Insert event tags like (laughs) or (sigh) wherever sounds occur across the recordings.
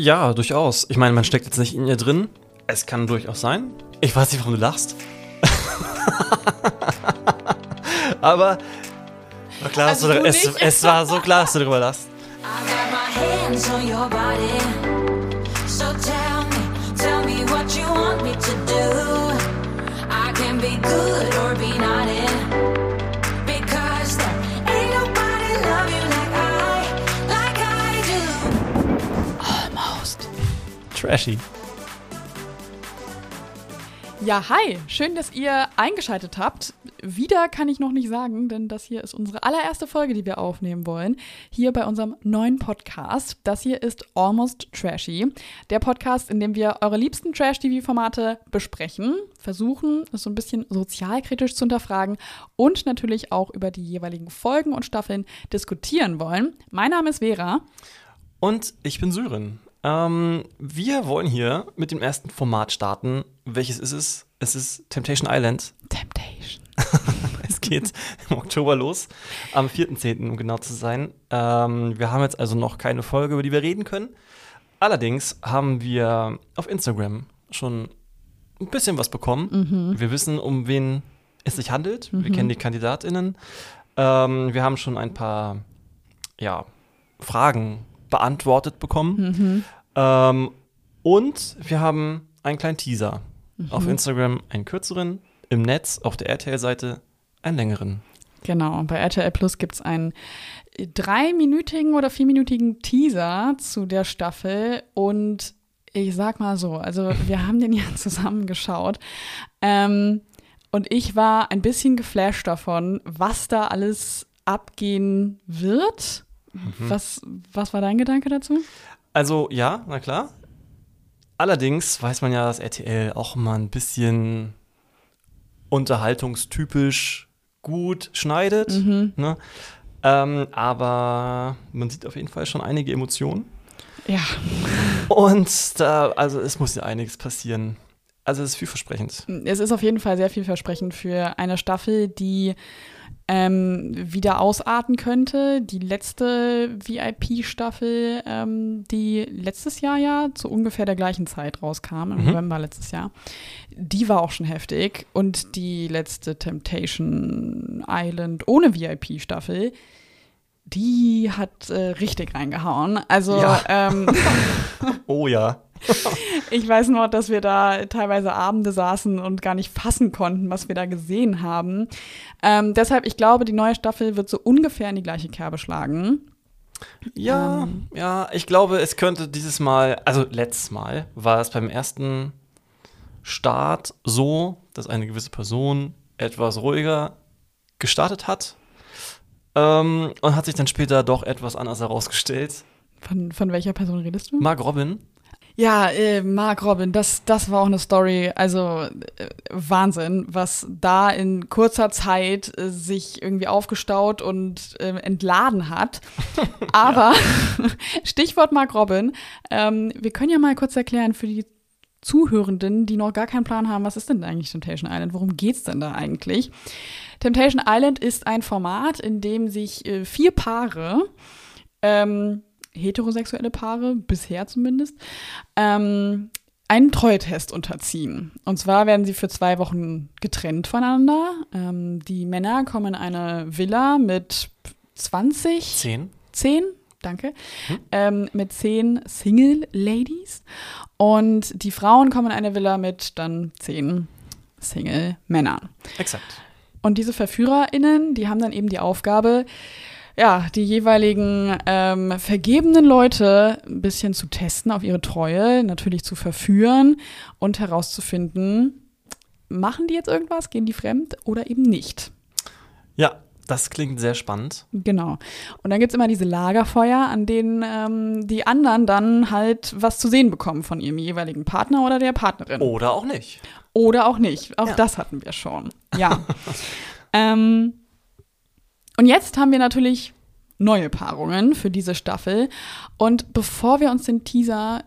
Ja, durchaus. Ich meine, man steckt jetzt nicht in ihr drin. Es kann durchaus sein. Ich weiß nicht, warum du lachst. (laughs) Aber klar, Also du, es, es war so klar, dass du darüber lachst. I got my hands on your body. Trashy. Ja, hi. Schön, dass ihr eingeschaltet habt. Wieder kann ich noch nicht sagen, denn das hier ist unsere allererste Folge, die wir aufnehmen wollen. Hier bei unserem neuen Podcast. Das hier ist Almost Trashy. Der Podcast, in dem wir eure liebsten Trash-TV-Formate besprechen, versuchen, es so ein bisschen sozialkritisch zu hinterfragen und natürlich auch über die jeweiligen Folgen und Staffeln diskutieren wollen. Mein Name ist Vera. Und ich bin Syren. Ähm, wir wollen hier mit dem ersten Format starten. Welches ist es? Es ist Temptation Island. Temptation. (laughs) Es geht im Oktober los, am 4.10., um genau zu sein. Ähm, wir haben jetzt also noch keine Folge, über die wir reden können. Allerdings haben wir auf Instagram schon ein bisschen was bekommen. Wir wissen, um wen es sich handelt. Wir kennen die KandidatInnen. Ähm, wir haben schon ein paar ja, Fragen beantwortet bekommen. Ähm, und wir haben einen kleinen Teaser. Auf Instagram einen kürzeren, im Netz auf der RTL-Seite einen längeren. Genau, bei RTL Plus gibt es einen dreiminütigen oder vierminütigen Teaser zu der Staffel und ich sag mal so, also wir haben den ja (laughs) zusammen geschaut ähm, und ich war ein bisschen geflasht davon, was da alles abgehen wird. Was, was war dein Gedanke dazu? Also ja, na klar. Allerdings weiß man ja, dass RTL auch mal ein bisschen unterhaltungstypisch gut schneidet. Ne? Ähm, aber man sieht auf jeden Fall schon einige Emotionen. Ja, Und da, also es muss ja einiges passieren. Also es ist vielversprechend. es ist auf jeden Fall sehr vielversprechend für eine Staffel, die ähm, wieder ausarten könnte. Die letzte VIP-Staffel, ähm, die letztes Jahr ja zu ungefähr der gleichen Zeit rauskam, im November letztes Jahr, die war auch schon heftig. Und die letzte Temptation Island ohne VIP-Staffel, die hat äh, richtig reingehauen. Also Ja. ähm, (laughs) Oh ja. (laughs) ich weiß noch, dass wir da teilweise Abende saßen und gar nicht fassen konnten, was wir da gesehen haben. Ähm, deshalb, ich glaube, die neue Staffel wird so ungefähr in die gleiche Kerbe schlagen. Ja, Ähm. ja, ich glaube, es könnte dieses Mal, also letztes Mal war es beim ersten Start so, dass eine gewisse Person etwas ruhiger gestartet hat ähm, und hat sich dann später doch etwas anders herausgestellt. Von, von welcher Person redest du? Mark Robin, Ja, äh, Mark Robin, das, das war auch eine Story, also äh, Wahnsinn, was da in kurzer Zeit äh, sich irgendwie aufgestaut und äh, entladen hat. (laughs) Aber (laughs) Stichwort Mark Robin, ähm, wir können ja mal kurz erklären für die Zuhörenden, die noch gar keinen Plan haben, was ist denn eigentlich Temptation Island? Worum geht's denn da eigentlich? Temptation Island ist ein Format, in dem sich äh, vier Paare ähm, heterosexuelle Paare, bisher zumindest, ähm, einen Treutest unterziehen. Und zwar werden sie für zwei Wochen getrennt voneinander. Ähm, die Männer kommen in eine Villa mit 20, 10. 10, danke, ähm, mit 10 Single-Ladies. Und die Frauen kommen in eine Villa mit dann 10 Single-Männern. Exakt. Und diese VerführerInnen, die haben dann eben die Aufgabe, ja, die jeweiligen ähm, vergebenen Leute ein bisschen zu testen auf ihre Treue, natürlich zu verführen und herauszufinden, machen die jetzt irgendwas, gehen die fremd oder eben nicht. Ja, das klingt sehr spannend. Genau. Und dann gibt's immer diese Lagerfeuer, an denen ähm, die anderen dann halt was zu sehen bekommen von ihrem jeweiligen Partner oder der Partnerin. Oder auch nicht. Oder auch nicht. Auch Ja. das hatten wir schon. Ja. (laughs) ähm, und jetzt haben wir natürlich neue Paarungen für diese Staffel. Und bevor wir uns den Teaser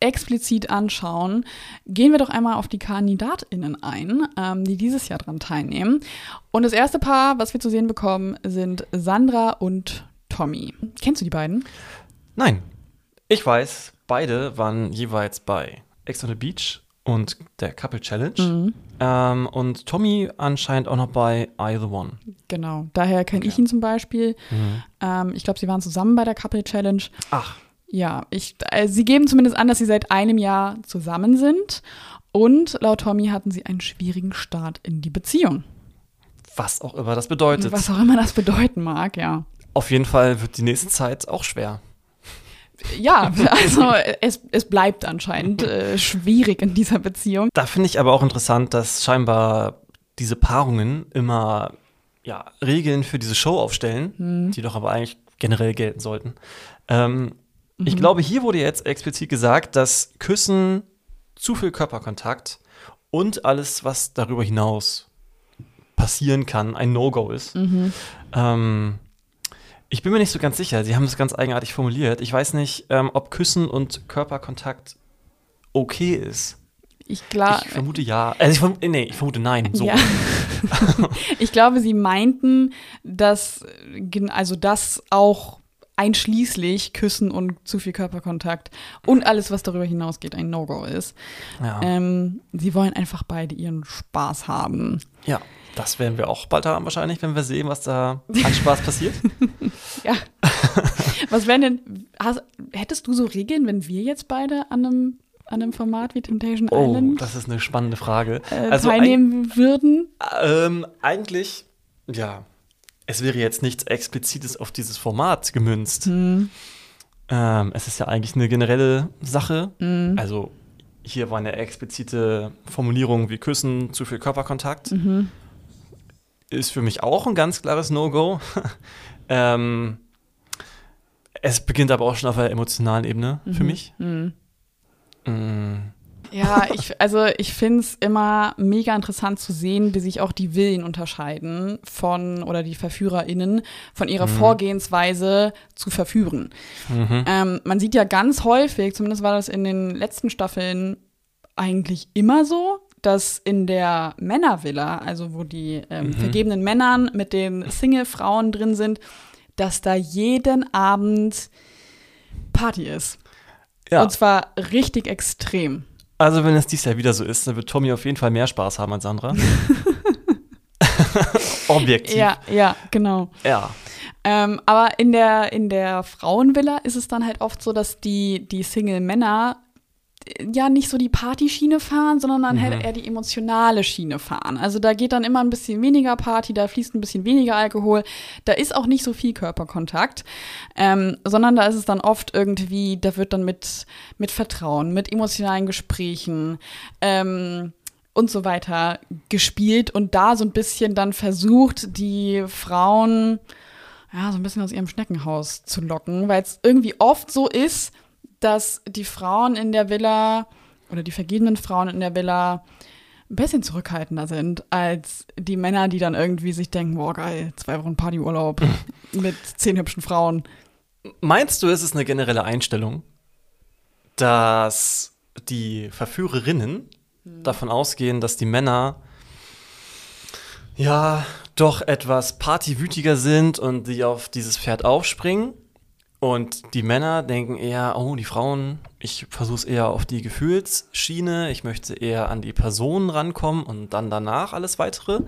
explizit anschauen, gehen wir doch einmal auf die KandidatInnen ein, ähm, die dieses Jahr dran teilnehmen. Und das erste Paar, was wir zu sehen bekommen, sind Sandra und Tommy. Kennst du die beiden? Nein. Ich weiß, beide waren jeweils bei Ex on the Beach und der Couple Challenge. Ähm, und Tommy anscheinend auch noch bei I the One. Genau. Daher kenne ich ihn zum Beispiel. Ähm, ich glaube, sie waren zusammen bei der Couple Challenge. Ach, Ja, ich, äh, sie geben zumindest an, dass sie seit einem Jahr zusammen sind. Und laut Tommy hatten sie einen schwierigen Start in die Beziehung. was auch immer das bedeutet. Was auch immer das bedeuten mag, ja. Auf jeden Fall wird die nächste Zeit auch schwer. Ja, also es, es bleibt anscheinend äh, schwierig in dieser Beziehung. Da finde ich aber auch interessant, dass scheinbar diese Paarungen immer ja, Regeln für diese Show aufstellen, die doch aber eigentlich generell gelten sollten. Ähm, Ich glaube, hier wurde jetzt explizit gesagt, dass Küssen, zu viel Körperkontakt und alles, was darüber hinaus passieren kann, ein No-Go ist. Ähm, ich bin mir nicht so ganz sicher. Sie haben es ganz eigenartig formuliert. Ich weiß nicht, ähm, ob Küssen und Körperkontakt okay ist. Ich glaube. Ich vermute ja. Also ich vermute, nee, ich vermute nein. So. Ja. (laughs) ich glaube, sie meinten, dass also das auch einschließlich Küssen und zu viel Körperkontakt und alles, was darüber hinausgeht, ein No-Go ist. Ja. Ähm, sie wollen einfach beide ihren Spaß haben. ja, das werden wir auch bald haben wahrscheinlich, wenn wir sehen, was da an Spaß passiert. (laughs) Ja. (laughs) Was wären denn, hast, hättest du so Regeln, wenn wir jetzt beide an einem, an einem Format wie Temptation Oh, Island das ist eine spannende Frage. äh, also teilnehmen würden? eig- ähm, eigentlich, ja, es wäre jetzt nichts Explizites auf dieses Format gemünzt. Hm. Ähm, es ist ja eigentlich eine generelle Sache. Hm. Also hier war eine explizite Formulierung wie Küssen, zu viel Körperkontakt. Mhm. Ist für mich auch ein ganz klares No-Go. Ähm, es beginnt aber auch schon auf einer emotionalen Ebene für mich. Hm. Mm, Ja, (laughs) ich, also ich finde es immer mega interessant zu sehen, wie sich auch die Willen unterscheiden von, oder die VerführerInnen, von ihrer Vorgehensweise zu verführen. mhm. Ähm, man sieht ja ganz häufig, zumindest war das in den letzten Staffeln eigentlich immer so, dass in der Männervilla, also wo die ähm, vergebenen Männern mit den Single-Frauen drin sind, dass da jeden Abend Party ist. Ja, Und zwar richtig extrem. also wenn es dies Jahr wieder so ist, dann wird Tommy auf jeden Fall mehr Spaß haben als Sandra. (laughs) Objektiv. Ja, ja, genau. ja. Ähm, aber in der, in der Frauenvilla ist es dann halt oft so, dass die, die Single-Männer ja nicht so die Partyschiene fahren, sondern dann halt eher die emotionale Schiene fahren. Also da geht dann immer ein bisschen weniger Party, da fließt ein bisschen weniger Alkohol, da ist auch nicht so viel Körperkontakt, ähm, sondern da ist es dann oft irgendwie, da wird dann mit, mit Vertrauen, mit emotionalen Gesprächen, ähm, und so weiter gespielt und da so ein bisschen dann versucht, die Frauen ja, so ein bisschen aus ihrem Schneckenhaus zu locken, weil es irgendwie oft so ist, dass die Frauen in der Villa oder die vergebenen Frauen in der Villa ein bisschen zurückhaltender sind als die Männer, die dann irgendwie sich denken, boah geil, zwei Wochen Partyurlaub (laughs) mit zehn hübschen Frauen. Meinst du, es ist eine generelle Einstellung, dass die Verführerinnen davon ausgehen, dass die Männer ja doch etwas partywütiger sind und die auf dieses Pferd aufspringen? Und die Männer denken eher, oh, die Frauen, ich versuche es eher auf die Gefühlsschiene, ich möchte eher an die Personen rankommen und dann danach alles weitere.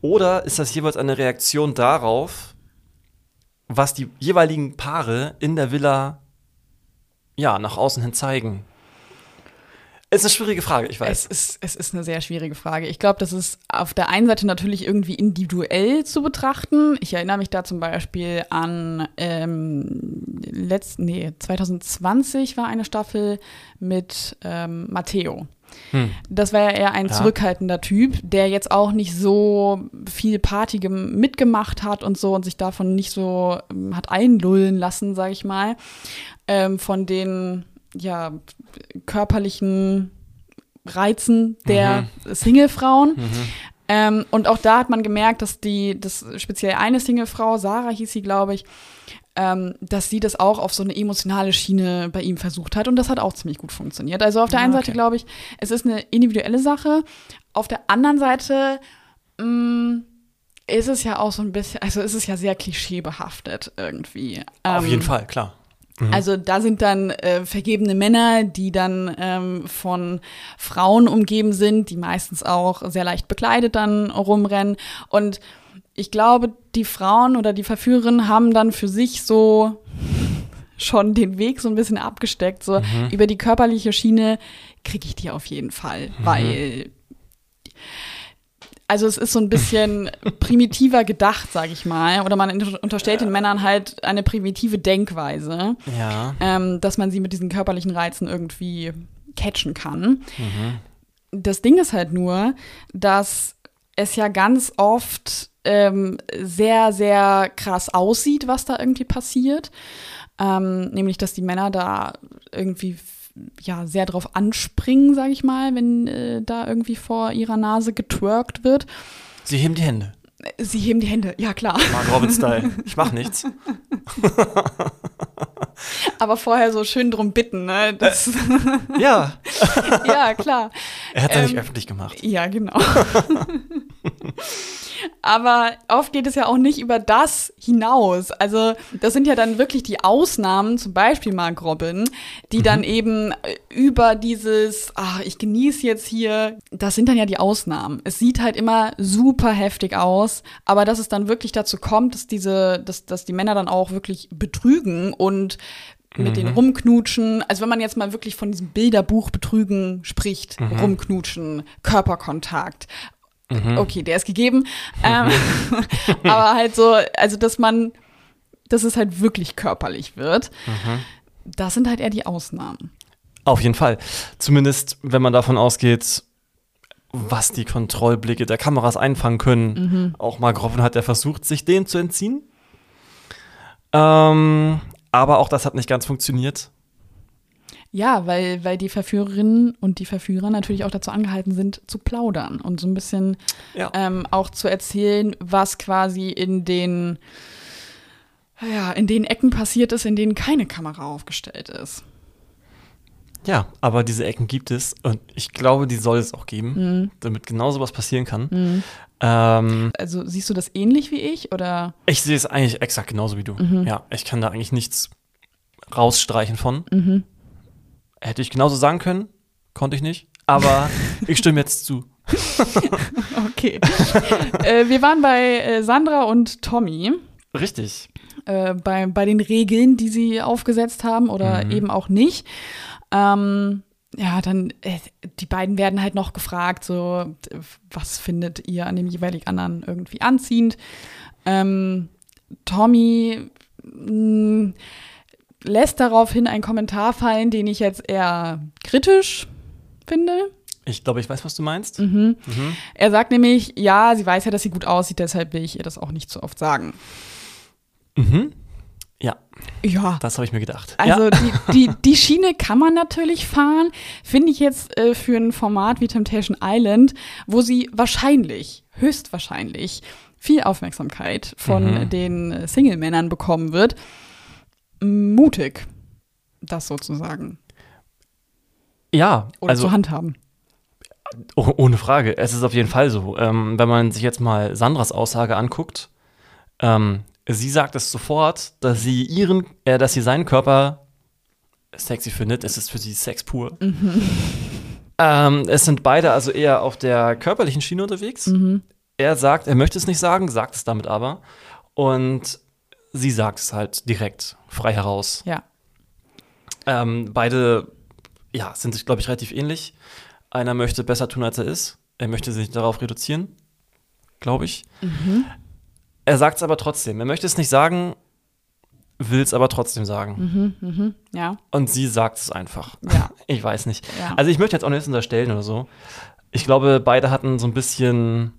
Oder ist das jeweils eine Reaktion darauf, was die jeweiligen Paare in der Villa ja nach außen hin zeigen? Ist eine schwierige Frage, ich weiß. Es ist, es ist eine sehr schwierige Frage. Ich glaube, das ist auf der einen Seite natürlich irgendwie individuell zu betrachten. Ich erinnere mich da zum Beispiel an ähm, letzt, nee, 2020 war eine Staffel mit ähm, Matteo. Hm. Das war ja eher ein Ja. zurückhaltender Typ, der jetzt auch nicht so viel Party gem- mitgemacht hat und so und sich davon nicht so ähm, hat einlullen lassen, sage ich mal, ähm, von den ja körperlichen Reizen der Singlefrauen. Ähm, und auch da hat man gemerkt, dass die, das speziell eine Singlefrau, Sarah hieß sie, glaube ich, ähm, dass sie das auch auf so eine emotionale Schiene bei ihm versucht hat. Und das hat auch ziemlich gut funktioniert. Also auf der einen okay. Seite glaube ich, es ist eine individuelle Sache. Auf der anderen Seite mh, ist es ja auch so ein bisschen, also ist es ja sehr klischeebehaftet irgendwie. Auf Ähm, jeden Fall, klar. Also da sind dann äh, vergebene Männer, die dann ähm, von Frauen umgeben sind, die meistens auch sehr leicht bekleidet dann rumrennen. Und ich glaube, die Frauen oder die Verführerinnen haben dann für sich so schon den Weg so ein bisschen abgesteckt. So über die körperliche Schiene kriege ich die auf jeden Fall, weil also es ist so ein bisschen (laughs) primitiver gedacht, sage ich mal. Oder man unterstellt den Männern halt eine primitive Denkweise, Ja. ähm, dass man sie mit diesen körperlichen Reizen irgendwie catchen kann. Das Ding ist halt nur, dass es ja ganz oft ähm, sehr, sehr krass aussieht, was da irgendwie passiert. Ähm, nämlich, dass die Männer da irgendwie ja sehr drauf anspringen, sage ich mal, wenn äh, da irgendwie vor ihrer Nase getwerkt wird. Sie heben die Hände. Sie heben die Hände, ja klar. Mark Robin Style. (laughs) Ich mach nichts. (laughs) Aber vorher so schön drum bitten, ne? Das, Ja. (laughs) ja, klar. Er hat es ja nicht Ähm, öffentlich gemacht. Ja, genau. Aber oft geht es ja auch nicht über das hinaus. Also das sind ja dann wirklich die Ausnahmen, zum Beispiel Mark Robin, die dann eben äh, über dieses, ach, ich genieße jetzt hier, das sind dann ja die Ausnahmen. Es sieht halt immer super heftig aus, aber dass es dann wirklich dazu kommt, dass diese, dass, dass die Männer dann auch wirklich betrügen und mit den rumknutschen, also wenn man jetzt mal wirklich von diesem Bilderbuch betrügen spricht, rumknutschen, Körperkontakt. Okay, der ist gegeben. (laughs) Ähm, (laughs) aber halt so, also dass man, dass es halt wirklich körperlich wird. Das sind halt eher die Ausnahmen. Auf jeden Fall. Zumindest, wenn man davon ausgeht, was die Kontrollblicke der Kameras einfangen können. Auch Mark Robin hat ja versucht, sich dem zu entziehen. Ähm, aber auch das hat nicht ganz funktioniert. Ja, weil, weil die Verführerinnen und die Verführer natürlich auch dazu angehalten sind, zu plaudern und so ein bisschen Ja. ähm, auch zu erzählen, was quasi in den, ja, in den Ecken passiert ist, in denen keine Kamera aufgestellt ist. Ja, aber diese Ecken gibt es und ich glaube, die soll es auch geben, damit genau sowas passieren kann. Ähm, Also siehst du das ähnlich wie ich oder? ich sehe es eigentlich exakt genauso wie du. Ja, ich kann da eigentlich nichts rausstreichen von. Hätte ich genauso sagen können, konnte ich nicht. Aber (laughs) ich stimme jetzt zu. Okay. äh, wir waren bei äh, Sandra und Tommy. Richtig. äh, bei, bei den Regeln, die sie aufgesetzt haben oder eben auch nicht. Ähm, ja, dann, äh, die beiden werden halt noch gefragt, so, was findet ihr an dem jeweilig anderen irgendwie anziehend? Ähm, Tommy mh, lässt daraufhin einen Kommentar fallen, den ich jetzt eher kritisch finde. Ich glaube, ich weiß, was du meinst. Er sagt nämlich, ja, sie weiß ja, dass sie gut aussieht, deshalb will ich ihr das auch nicht so oft sagen. Mhm. Ja, Ja, das habe ich mir gedacht. Also ja. die, die, die Schiene kann man natürlich fahren, finde ich jetzt äh, für ein Format wie Temptation Island, wo sie wahrscheinlich, höchstwahrscheinlich, viel Aufmerksamkeit von Mhm. den äh, Single-Männern bekommen wird, mutig, das sozusagen ja, oder also zu handhaben. oh, ohne Frage. Es ist auf jeden Fall so. Ähm, wenn man sich jetzt mal Sandras Aussage anguckt, ähm, sie sagt es sofort, dass sie ihren, äh, dass sie seinen Körper sexy findet. Es ist für sie Sex pur. (laughs) Ähm, es sind beide also eher auf der körperlichen Schiene unterwegs. Er sagt, er möchte es nicht sagen, sagt es damit aber. Und sie sagt es halt direkt, frei heraus. Ja. Ähm, beide ja, sind sich, glaube ich, relativ ähnlich. Einer möchte besser tun, als er ist. Er möchte sich darauf reduzieren, glaube ich. Er sagt es aber trotzdem. Er möchte es nicht sagen, will es aber trotzdem sagen. Ja. Und sie sagt es einfach. Ja. (laughs) Ich weiß nicht. Ja. Also ich möchte jetzt auch nichts unterstellen oder so. Ich glaube, beide hatten so ein bisschen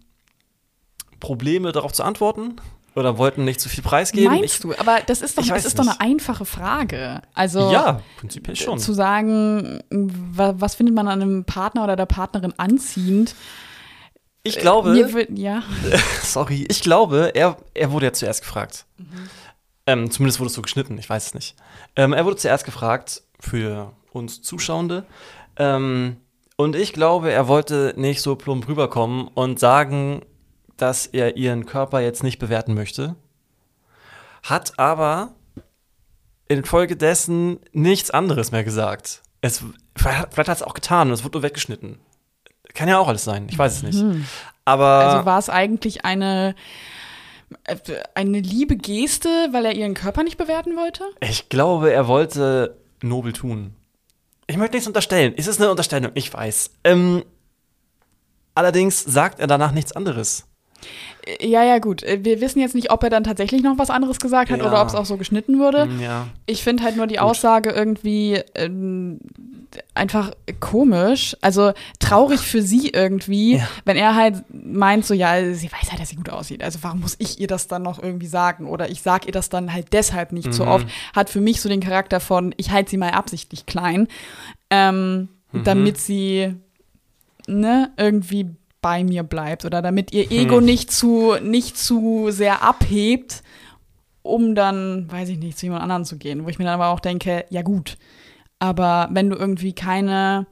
Probleme darauf zu antworten oder wollten nicht zu viel preisgeben. Meinst du? Aber das ist doch, ich das weiß ist doch eine einfache Frage. Also Ja, prinzipiell schon. zu sagen, wa- was findet man an einem Partner oder der Partnerin anziehend? Ich glaube, Mir ja. (laughs) sorry, ich glaube, er, er wurde ja zuerst gefragt. Ähm, zumindest wurde es so geschnitten, ich weiß es nicht. Ähm, er wurde zuerst gefragt für uns Zuschauende. Ähm, und ich glaube, er wollte nicht so plump rüberkommen und sagen, dass er ihren Körper jetzt nicht bewerten möchte. Hat aber infolgedessen nichts anderes mehr gesagt. Es, vielleicht hat es auch getan und es wurde nur weggeschnitten. Kann ja auch alles sein, ich weiß es nicht. Aber Also war es eigentlich eine, eine liebe Geste, weil er ihren Körper nicht bewerten wollte? ich glaube, er wollte nobel tun. Ich möchte nichts unterstellen. Es ist eine Unterstellung, ich weiß. Ähm, allerdings sagt er danach nichts anderes. Ja, ja, gut. Äh, Wir wissen jetzt nicht, ob er dann tatsächlich noch was anderes gesagt hat Ja. oder ob es auch so geschnitten wurde. Ja. Ich finde halt nur die Aussage irgendwie ähm, einfach komisch. Also traurig für sie irgendwie, Ja. wenn er halt meint, so, ja, sie weiß halt, dass sie gut aussieht. Also warum muss ich ihr das dann noch irgendwie sagen? Oder ich sag ihr das dann halt deshalb nicht so Mhm. oft. Hat für mich so den Charakter von, ich halte sie mal absichtlich klein, ähm, Mhm. damit sie ne, irgendwie bei mir bleibt oder damit ihr Hm. Ego nicht zu nicht zu sehr abhebt, um dann, weiß ich nicht, zu jemand anderen zu gehen. Wo ich mir dann aber auch denke, ja gut, aber wenn du irgendwie keine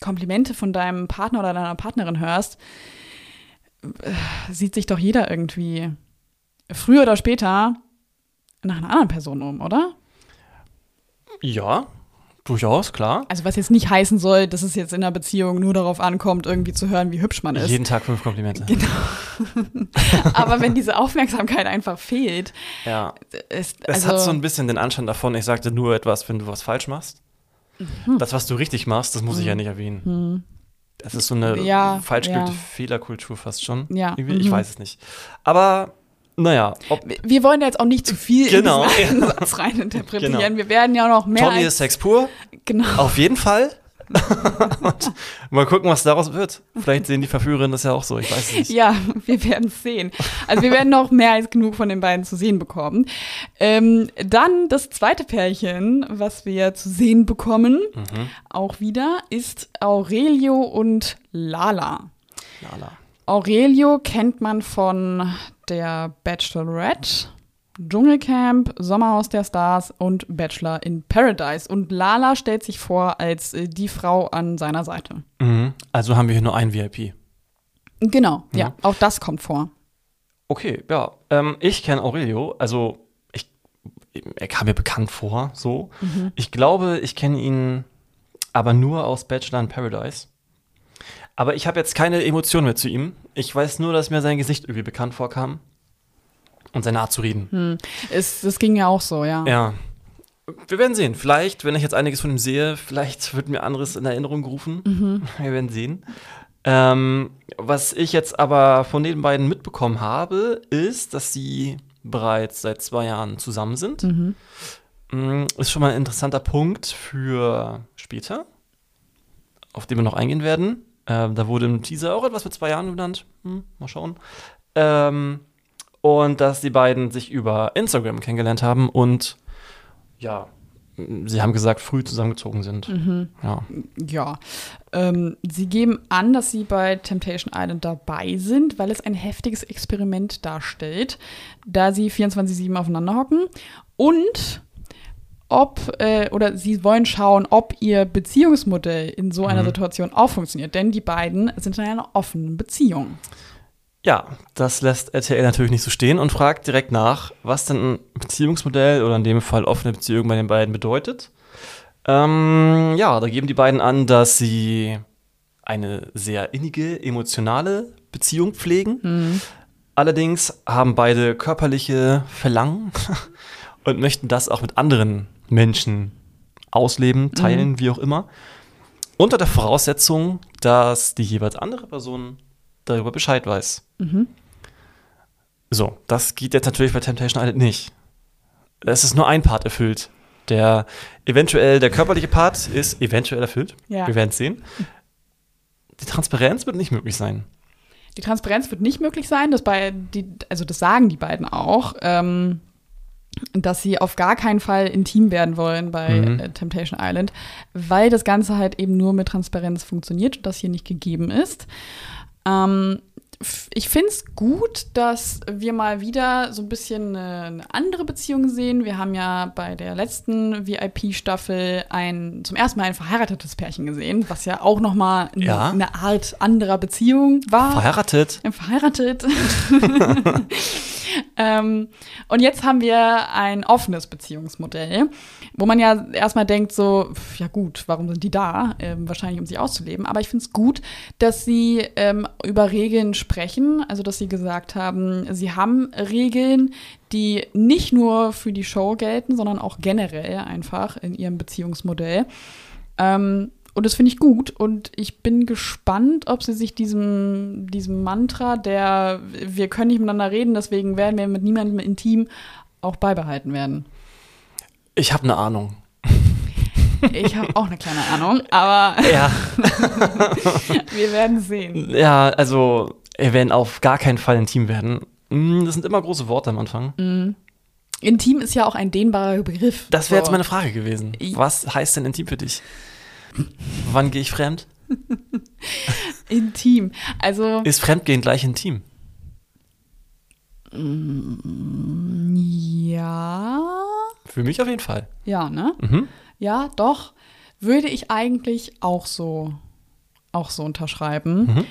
Komplimente von deinem Partner oder deiner Partnerin hörst, äh, sieht sich doch jeder irgendwie früher oder später nach einer anderen Person um, oder? Ja, durchaus, klar. Also was jetzt nicht heißen soll, dass es jetzt in einer Beziehung nur darauf ankommt, irgendwie zu hören, wie hübsch man ist. Jeden Tag fünf Komplimente. (laughs) Aber wenn diese Aufmerksamkeit einfach fehlt, Ja. ist, Es also, hat so ein bisschen den Anschein davon, ich sagte nur etwas, wenn du was falsch machst. Mhm. Das, was du richtig machst, das muss ich ja nicht erwähnen. Das ist so eine Ja, falsch ja. Fehlerkultur fast schon. Ja, Ich mhm. weiß es nicht. Aber, naja, ob wir wollen jetzt auch nicht zu viel Genau, in diesen (laughs) Satz reininterpretieren. Genau. Wir werden ja noch mehr Tommy ist Sex pur, genau. auf jeden Fall. (laughs) Mal gucken, was daraus wird. Vielleicht sehen die Verführerinnen das ja auch so, ich weiß es nicht. Ja, wir werden es sehen. Also wir werden noch mehr als genug von den beiden zu sehen bekommen. Ähm, dann das zweite Pärchen, was wir zu sehen bekommen, Mhm. auch wieder, ist Aurelio und Lala. Lala. Aurelio kennt man von der Bachelorette, Dschungelcamp, Sommerhaus der Stars und Bachelor in Paradise. Und Lala stellt sich vor als äh, die Frau an seiner Seite. Mhm. Also haben wir hier nur ein VIP. Genau, ja, Ja. auch das kommt vor. Okay, ja. Ähm, ich kenne Aurelio, also ich, er kam mir bekannt vor, so. Ich glaube, ich kenne ihn aber nur aus Bachelor in Paradise. Aber ich habe jetzt keine Emotionen mehr zu ihm. Ich weiß nur, dass mir sein Gesicht irgendwie bekannt vorkam. Und seine Art zu reden. Es, das ging ja auch so, ja. Ja. Wir werden sehen. Vielleicht, wenn ich jetzt einiges von ihm sehe, vielleicht wird mir anderes in Erinnerung gerufen. Wir werden sehen. Ähm, was ich jetzt aber von den beiden mitbekommen habe, ist, dass sie bereits seit zwei Jahren zusammen sind. Mm, Ist schon mal ein interessanter Punkt für später, auf den wir noch eingehen werden. Ähm, da wurde im Teaser auch etwas mit zwei Jahren genannt. Hm, mal schauen. Ähm, und dass die beiden sich über Instagram kennengelernt haben und ja, sie haben gesagt, früh zusammengezogen sind. Ja. Ja. Ähm, sie geben an, dass sie bei Temptation Island dabei sind, weil es ein heftiges Experiment darstellt, da sie 24-7 aufeinander hocken und ob, äh, oder sie wollen schauen, ob ihr Beziehungsmodell in so einer Situation auch funktioniert. Denn die beiden sind in einer offenen Beziehung. ja, das lässt RTL natürlich nicht so stehen und fragt direkt nach, was denn ein Beziehungsmodell oder in dem Fall offene Beziehung bei den beiden bedeutet. Ähm, ja, da geben die beiden an, dass sie eine sehr innige, emotionale Beziehung pflegen. Allerdings haben beide körperliche Verlangen (laughs) und möchten das auch mit anderen Menschen ausleben, teilen, wie auch immer. Unter der Voraussetzung, dass die jeweils andere Person darüber Bescheid weiß. So, das geht jetzt natürlich bei Temptation Island nicht. Es ist nur ein Part erfüllt. Der eventuell, der körperliche Part ist eventuell erfüllt. Ja. Wir werden es sehen. Die Transparenz wird nicht möglich sein. Die Transparenz wird nicht möglich sein, das bei die, also das sagen die beiden auch, ähm, dass sie auf gar keinen Fall intim werden wollen bei Mhm. äh, Temptation Island, weil das Ganze halt eben nur mit Transparenz funktioniert und das hier nicht gegeben ist. Ähm, ich finde es gut, dass wir mal wieder so ein bisschen eine, eine andere Beziehung sehen. Wir haben ja bei der letzten VIP-Staffel ein zum ersten Mal ein verheiratetes Pärchen gesehen, was ja auch noch mal eine, Ja. eine Art anderer Beziehung war. Verheiratet. Verheiratet. (laughs) ähm, und jetzt haben wir ein offenes Beziehungsmodell, wo man ja erstmal denkt, so, ja gut, warum sind die da? Ähm, wahrscheinlich, um sich auszuleben. Aber ich finde es gut, dass sie ähm, über Regeln sprechen, also dass sie gesagt haben, sie haben Regeln, die nicht nur für die Show gelten, sondern auch generell einfach in ihrem Beziehungsmodell. Ähm, und das finde ich gut und ich bin gespannt, ob sie sich diesem, diesem Mantra, der wir können nicht miteinander reden, deswegen werden wir mit niemandem intim, auch beibehalten werden. Ich habe eine Ahnung. Ich habe auch eine kleine Ahnung, aber Ja. (laughs) wir werden sehen. ja, also, wir werden auf gar keinen Fall intim werden. Mm, Das sind immer große Worte am Anfang. Intim ist ja auch ein dehnbarer Begriff. Das wäre jetzt meine Frage gewesen. Was heißt denn intim für dich? Wann gehe ich fremd? (laughs) Intim. Also, Ist Fremdgehen gleich intim? ja. Für mich auf jeden Fall. Ja, ne? Mhm. Ja, doch. Würde ich eigentlich auch so, auch so unterschreiben. Mhm.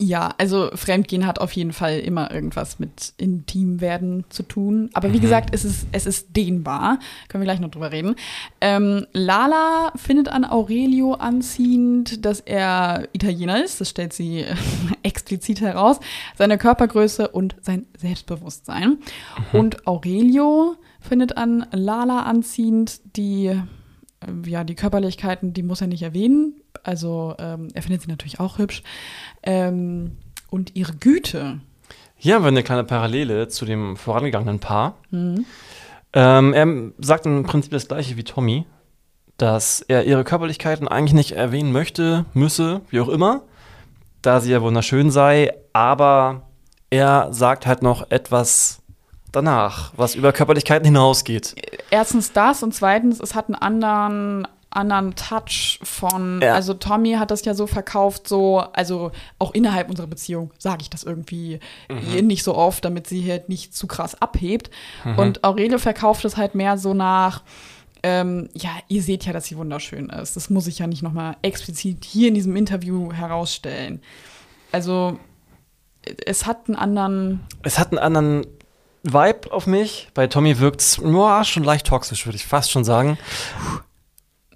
Ja, also Fremdgehen hat auf jeden Fall immer irgendwas mit Intimwerden zu tun. Aber Mhm. wie gesagt, es ist, es ist dehnbar. Können wir gleich noch drüber reden. Ähm, Lala findet an Aurelio anziehend, dass er Italiener ist. Das stellt sie äh, (laughs) explizit heraus. Seine Körpergröße und sein Selbstbewusstsein. Und Aurelio findet an Lala anziehend die ja, die Körperlichkeiten, die muss er nicht erwähnen. Also ähm, er findet sie natürlich auch hübsch. Ähm, und ihre Güte. Hier haben wir eine kleine Parallele zu dem vorangegangenen Paar. Ähm, er sagt im Prinzip das gleiche wie Tommy, dass er ihre Körperlichkeiten eigentlich nicht erwähnen möchte, müsse, wie auch immer, da sie ja wunderschön sei, aber er sagt halt noch etwas danach, was über Körperlichkeiten hinausgeht. Erstens das und zweitens, es hat einen anderen anderen Touch von, Ja. also Tommy hat das ja so verkauft, so, also auch innerhalb unserer Beziehung sage ich das irgendwie ihr nicht so oft, damit sie halt nicht zu krass abhebt. Und Aurelio verkauft es halt mehr so nach, ähm, ja, ihr seht ja, dass sie wunderschön ist. Das muss ich ja nicht nochmal explizit hier in diesem Interview herausstellen. Also, es hat einen anderen, Es hat einen anderen Vibe auf mich. Bei Tommy wirkt es schon leicht toxisch, würde ich fast schon sagen.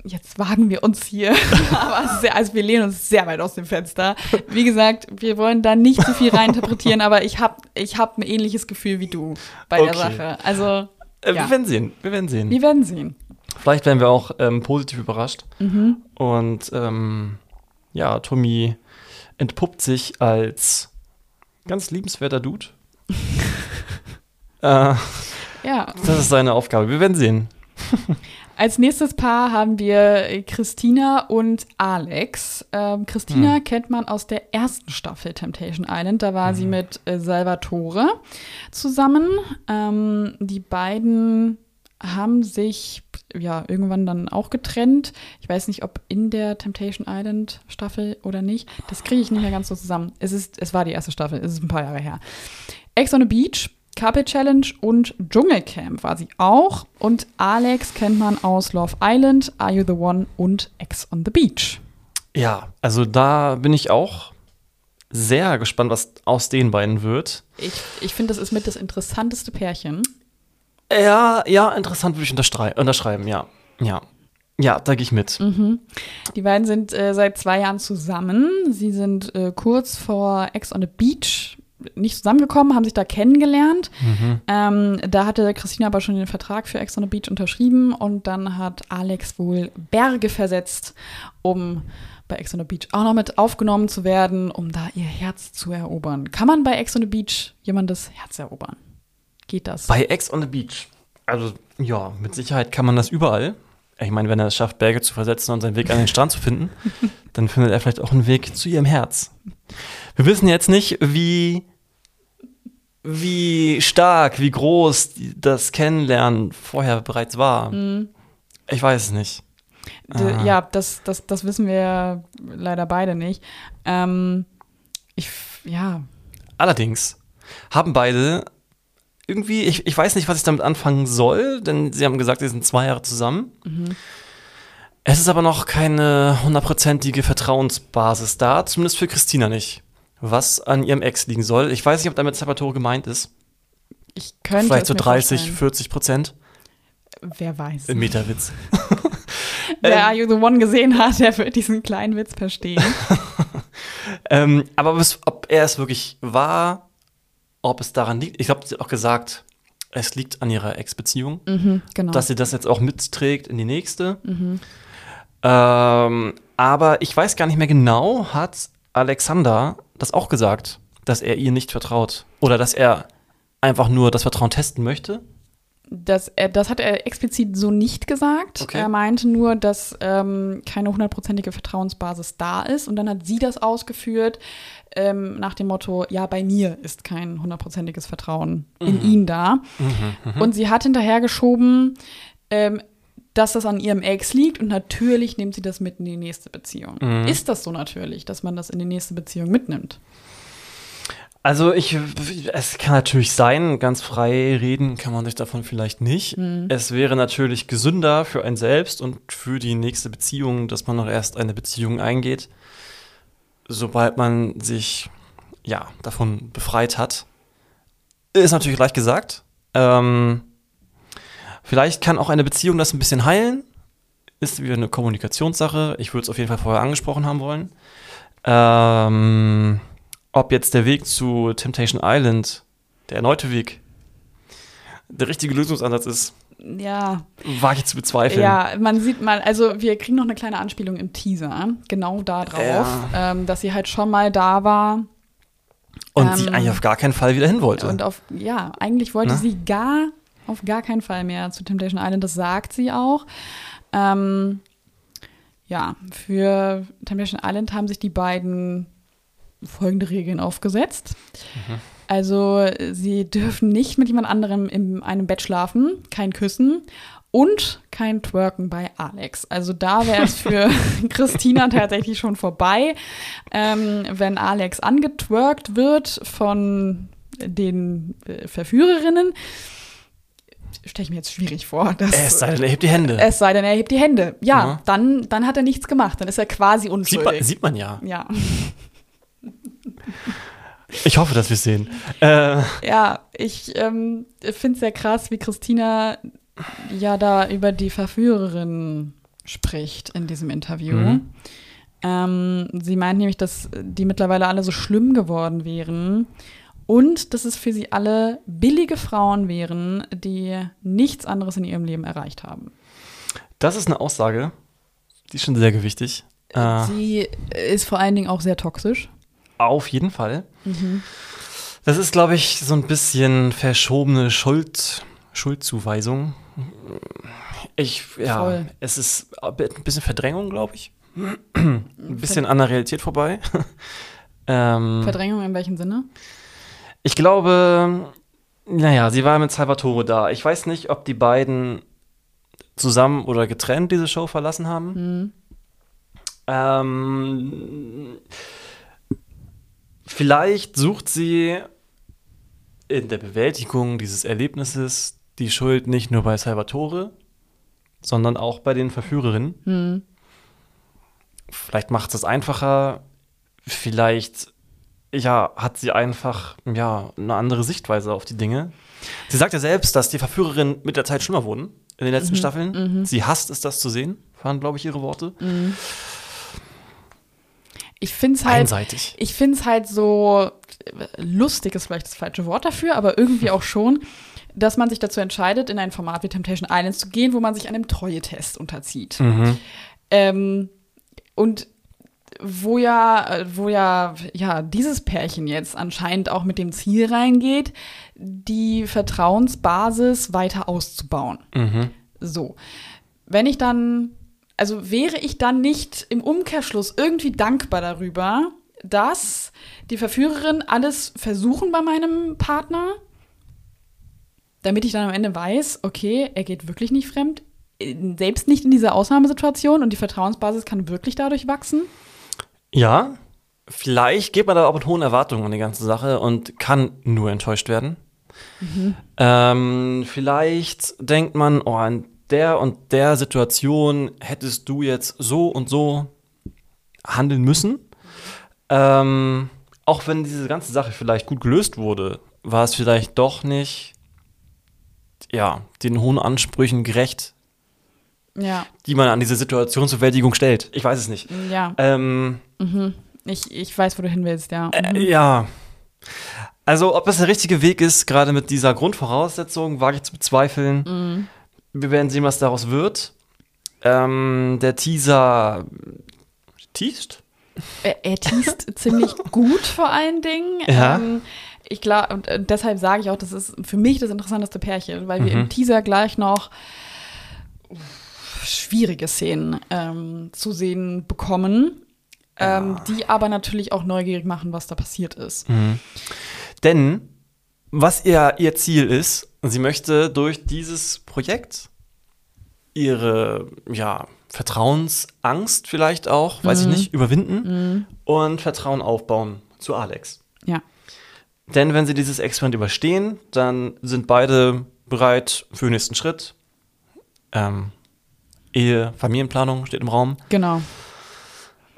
jetzt wagen wir uns hier, (laughs) aber sehr, also wir lehnen uns sehr weit aus dem Fenster. Wie gesagt, wir wollen da nicht zu viel reininterpretieren, aber ich habe ich hab ein ähnliches Gefühl wie du bei der Okay. Sache. Also, Äh, Ja. Wir werden sehen. Wir werden sehen. wir werden sehen. Vielleicht werden wir auch ähm, positiv überrascht. Mhm. Und ähm, ja, Tommy entpuppt sich als ganz liebenswerter Dude. (laughs) äh, Ja. das ist seine Aufgabe. Wir werden sehen. (laughs) Als nächstes Paar haben wir Christina und Alex. Ähm, Christina kennt man aus der ersten Staffel Temptation Island. Da war sie mit äh, Salvatore zusammen. Ähm, die beiden haben sich ja irgendwann dann auch getrennt. Ich weiß nicht, ob in der Temptation Island Staffel oder nicht. Das kriege ich nicht mehr ganz so zusammen. Es ist, es war die erste Staffel. Es ist ein paar Jahre her. Ex on the Beach, Couple Challenge und Dschungelcamp war sie auch. Und Alex kennt man aus Love Island, Are You the One und Ex on the Beach. Ja, also da bin ich auch sehr gespannt, was aus den beiden wird. Ich, ich finde, das ist mit das interessanteste Pärchen. Ja, ja, interessant würde ich unterschreiben, ja. Ja. Ja, da gehe ich mit. Die beiden sind äh, seit zwei Jahren zusammen. Sie sind äh, kurz vor Ex on the Beach nicht zusammengekommen, haben sich da kennengelernt. Ähm, da hatte Christina aber schon den Vertrag für Ex on the Beach unterschrieben und dann hat Alex wohl Berge versetzt, um bei Ex on the Beach auch noch mit aufgenommen zu werden, um da ihr Herz zu erobern. Kann man bei Ex on the Beach jemandes Herz erobern? Geht das? Bei Ex on the Beach. Also, ja, mit Sicherheit kann man das überall. Ich meine, wenn er es schafft, Berge zu versetzen und seinen Weg an den Strand zu finden, (laughs) dann findet er vielleicht auch einen Weg zu ihrem Herz. Wir wissen jetzt nicht, wie, wie stark, wie groß das Kennenlernen vorher bereits war. Ich weiß es nicht. Ah. ja, das, das, das wissen wir leider beide nicht. Ähm, ich, ja, Allerdings haben beide irgendwie, ich, ich weiß nicht, was ich damit anfangen soll, denn sie haben gesagt, sie sind zwei Jahre zusammen. Es ist aber noch keine hundertprozentige Vertrauensbasis da, zumindest für Christina nicht. Was an ihrem Ex liegen soll. Ich weiß nicht, ob damit Salvatore gemeint ist. Ich könnte Vielleicht so mir 30, vorstellen. 40 Prozent. Wer weiß. Im Meterwitz. (laughs) Wer Are You the One gesehen hat, der wird diesen kleinen Witz verstehen. (laughs) Ähm, aber was, ob er es wirklich war, ob es daran liegt, ich glaube, sie auch gesagt, es liegt an ihrer Ex-Beziehung, mhm, genau. dass sie das jetzt auch mitträgt in die nächste. Ähm, aber ich weiß gar nicht mehr genau, hat Alexander das auch gesagt, dass er ihr nicht vertraut? Oder dass er einfach nur das Vertrauen testen möchte? Das, das hat er explizit so nicht gesagt. Okay. Er meinte nur, dass ähm, keine hundertprozentige Vertrauensbasis da ist. Und dann hat sie das ausgeführt ähm, nach dem Motto, ja, bei mir ist kein hundertprozentiges Vertrauen in ihn da. Und sie hat hinterhergeschoben, ähm, dass das an ihrem Ex liegt und natürlich nimmt sie das mit in die nächste Beziehung. Ist das so natürlich, dass man das in die nächste Beziehung mitnimmt? Also ich, es kann natürlich sein, ganz frei reden kann man sich davon vielleicht nicht. Es wäre natürlich gesünder für einen selbst und für die nächste Beziehung, dass man noch erst eine Beziehung eingeht, sobald man sich ja davon befreit hat. Ist natürlich leicht gesagt. Ähm, vielleicht kann auch eine Beziehung das ein bisschen heilen. Ist wieder eine Kommunikationssache. Ich würde es auf jeden Fall vorher angesprochen haben wollen. Ähm, ob jetzt der Weg zu Temptation Island, der erneute Weg, der richtige Lösungsansatz ist, Ja, wage ich zu bezweifeln. Ja, man sieht mal, also wir kriegen noch eine kleine Anspielung im Teaser, genau da drauf, ähm, dass sie halt schon mal da war. Und sie Ähm, eigentlich auf gar keinen Fall wieder hin wollte. Und auf, ja, eigentlich wollte Ne? sie gar, auf gar keinen Fall mehr zu Temptation Island, das sagt sie auch. Ähm, ja, für Temptation Island haben sich die beiden folgende Regeln aufgesetzt. Also, sie dürfen nicht mit jemand anderem in einem Bett schlafen, kein Küssen und kein Twerken bei Alex. Also da wäre es (laughs) für Christina tatsächlich schon vorbei, ähm, wenn Alex angetwerkt wird von den äh, Verführerinnen. Stelle ich mir jetzt schwierig vor. Dass, es sei denn, er hebt die Hände. es sei denn, er hebt die Hände. Ja, Ja. Dann, dann hat er nichts gemacht. Dann ist er quasi sieht, unschuldig. man, sieht man ja. ja. Ich hoffe, dass wir es sehen. Äh, Ja, ich ähm, finde es sehr krass, wie Christina ja da über die Verführerin spricht in diesem Interview. Mhm. Ähm, sie meint nämlich, dass die mittlerweile alle so schlimm geworden wären und dass es für sie alle billige Frauen wären, die nichts anderes in ihrem Leben erreicht haben. das ist eine Aussage, die ist schon sehr gewichtig. Äh, Sie ist vor allen Dingen auch sehr toxisch. Auf jeden Fall. Das ist, glaube ich, so ein bisschen verschobene Schuld, Schuldzuweisung. Ich, ja, Voll. es ist ein bisschen Verdrängung, glaube ich. Ein bisschen an der Realität vorbei. (laughs) ähm, Verdrängung in welchem Sinne? ich glaube, naja, sie war mit Salvatore da. Ich weiß nicht, ob die beiden zusammen oder getrennt diese Show verlassen haben. Hm. Ähm, vielleicht sucht sie in der Bewältigung dieses Erlebnisses die Schuld nicht nur bei Salvatore, sondern auch bei den Verführerinnen. Hm. Vielleicht macht es einfacher. Vielleicht ja, hat sie einfach ja, eine andere Sichtweise auf die Dinge. Sie sagt ja selbst, dass die Verführerinnen mit der Zeit schlimmer wurden in den letzten Staffeln. Sie hasst es, das zu sehen, waren, glaube ich, ihre Worte. Ich finde es halt. Einseitig. Ich finde es halt so lustig, ist vielleicht das falsche Wort dafür, aber irgendwie auch schon, dass man sich dazu entscheidet, in ein Format wie Temptation Island zu gehen, wo man sich einem Treue-Test unterzieht. Ähm, und wo ja, wo ja, ja, dieses Pärchen jetzt anscheinend auch mit dem Ziel reingeht, die Vertrauensbasis weiter auszubauen. So. Wenn ich dann, also wäre ich dann nicht im Umkehrschluss irgendwie dankbar darüber, dass die Verführerin alles versuchen bei meinem Partner, damit ich dann am Ende weiß, okay, er geht wirklich nicht fremd, selbst nicht in dieser Ausnahmesituation und die Vertrauensbasis kann wirklich dadurch wachsen. Ja, vielleicht geht man da auch mit hohen Erwartungen an die ganze Sache und kann nur enttäuscht werden. Ähm, vielleicht denkt man, oh, in der und der Situation hättest du jetzt so und so handeln müssen. Ähm, auch wenn diese ganze Sache vielleicht gut gelöst wurde, war es vielleicht doch nicht ja, den hohen Ansprüchen gerecht, Ja, die man an diese Situationsbewältigung stellt. Ich weiß es nicht. ja. Ähm, Ich, ich weiß, wo du hin willst, ja. äh, Mhm. ja. Also, ob das der richtige Weg ist, gerade mit dieser Grundvoraussetzung, wage ich zu bezweifeln. Mhm. Wir werden sehen, was daraus wird. Ähm, der Teaser teast? Er, er teast (laughs) ziemlich gut vor allen Dingen. Ja. Ähm, ich glaube, und äh, deshalb sage ich auch, das ist für mich das interessanteste Pärchen, weil wir Mhm. im Teaser gleich noch schwierige Szenen ähm, zu sehen bekommen, ähm, die aber natürlich auch neugierig machen, was da passiert ist. Denn was ihr, ihr Ziel ist, sie möchte durch dieses Projekt ihre ja, Vertrauensangst vielleicht auch, weiß ich nicht, überwinden und Vertrauen aufbauen zu Alex. Ja. Denn wenn sie dieses Experiment überstehen, dann sind beide bereit für den nächsten Schritt. Ähm, Ehe, Familienplanung steht im Raum. Genau.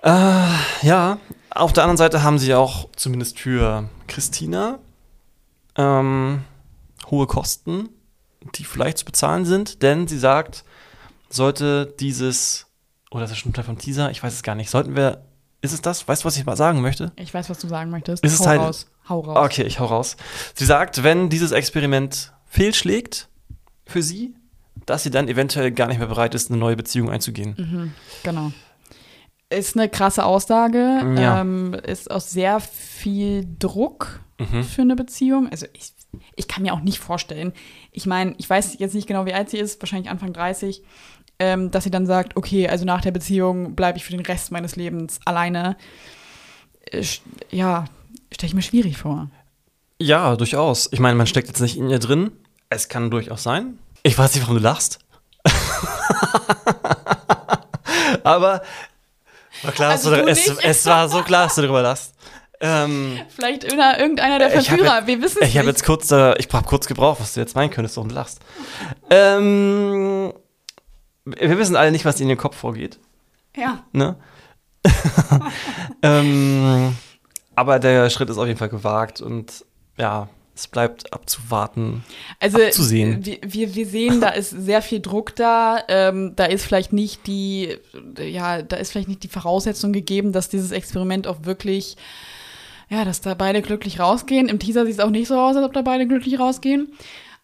Ja, auf der anderen Seite haben sie auch zumindest für Christina ähm, hohe Kosten, die vielleicht zu bezahlen sind, denn sie sagt, sollte dieses, oder das ist schon Teil vom Teaser, ich weiß es gar nicht, sollten wir, ist es das? Weißt du, was ich mal sagen möchte? Ich weiß, was du sagen möchtest. Ist es hau Teil- raus. Hau raus. Okay, ich hau raus. Sie sagt, wenn dieses Experiment fehlschlägt für sie, dass sie dann eventuell gar nicht mehr bereit ist, eine neue Beziehung einzugehen. Genau. Ist eine krasse Aussage. Ja. Ähm, ist auch sehr viel Druck Mhm. für eine Beziehung. Also ich, ich kann mir auch nicht vorstellen. Ich meine, ich weiß jetzt nicht genau, wie alt sie ist, wahrscheinlich Anfang 30, ähm, dass sie dann sagt, okay, also nach der Beziehung bleibe ich für den Rest meines Lebens alleine. Sch- ja, stelle ich mir schwierig vor. Ja, durchaus. Ich meine, man steckt jetzt nicht in ihr drin. Es kann durchaus sein. Ich weiß nicht, warum du lachst. (laughs) Aber war klar, Also dass du, du es, es war so klar, dass du darüber lachst. Ähm, Vielleicht irgendeiner, der Verführer, wir wissen es ich habe jetzt kurz, äh, ich habe kurz gebraucht, was du jetzt meinen könntest, warum du lachst. Ähm, wir wissen alle nicht, was in ihrem Kopf vorgeht. Ja. Ne? (laughs) ähm, aber der Schritt ist auf jeden Fall gewagt und ja, es bleibt abzuwarten. Also abzusehen. Wir, wir, sehen, da ist sehr viel Druck da. Ähm, da ist vielleicht nicht die, ja, da ist vielleicht nicht die Voraussetzung gegeben, dass dieses Experiment auch wirklich, ja, dass da beide glücklich rausgehen. Im Teaser sieht es auch nicht so aus, als ob da beide glücklich rausgehen.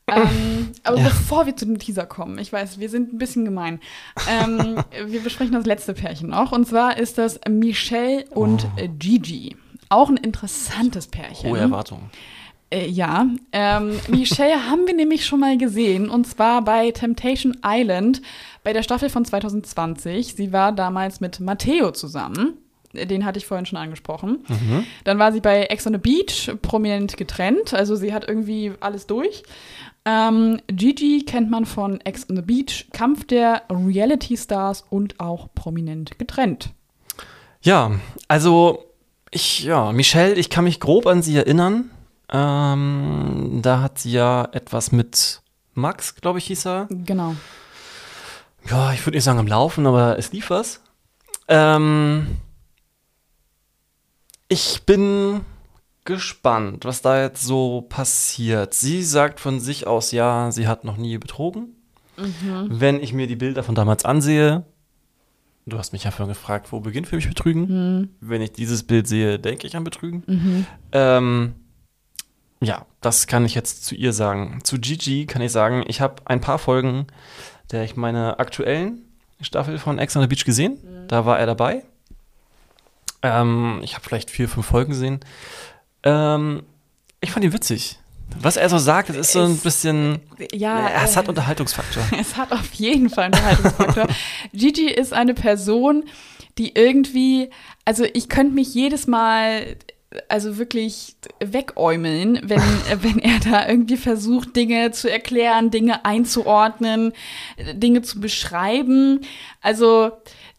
Ähm, (laughs) aber Ja. bevor wir zu dem Teaser kommen, ich weiß, wir sind ein bisschen gemein. Ähm, (laughs) wir besprechen das letzte Pärchen noch. Und zwar ist das Michelle und Oh. Gigi. Auch ein interessantes Pärchen. Hohe Erwartungen. Äh, ja, ähm, Michelle haben wir nämlich schon mal gesehen und zwar bei Temptation Island bei der Staffel von 2020. Sie war damals mit Matteo zusammen. Den hatte ich vorhin schon angesprochen. Dann war sie bei Ex on the Beach prominent getrennt. Also sie hat irgendwie alles durch. Ähm, Gigi kennt man von Ex on the Beach, Kampf der Reality Stars und auch prominent getrennt. Ja, also ich, ja, Michelle, ich kann mich grob an sie erinnern. Ähm, da hat sie ja etwas mit Max, glaube ich, hieß er. Genau. Ja, ich würde nicht sagen am Laufen, aber es lief was. Ähm, ich bin gespannt, was da jetzt so passiert. Sie sagt von sich aus, ja, sie hat noch nie betrogen. Wenn ich mir die Bilder von damals ansehe, du hast mich ja vorhin gefragt, wo beginnt für mich Betrügen? Wenn ich dieses Bild sehe, denke ich an Betrügen. Ähm, ja, das kann ich jetzt zu ihr sagen. Zu Gigi kann ich sagen, ich habe ein paar Folgen der ich meine aktuellen Staffel von Ex on the Beach gesehen. Da war er dabei. Ähm, ich habe vielleicht vier, fünf Folgen gesehen. Ähm, ich fand ihn witzig. Was er so sagt, das ist so ein Es- bisschen. Ja, es äh, hat Unterhaltungsfaktor. (laughs) Es hat auf jeden Fall einen Unterhaltungsfaktor. (laughs) Gigi ist eine Person, die irgendwie, also ich könnte mich jedes Mal, also wirklich wegäumeln, wenn, (laughs) wenn er da irgendwie versucht, Dinge zu erklären, Dinge einzuordnen, Dinge zu beschreiben. Also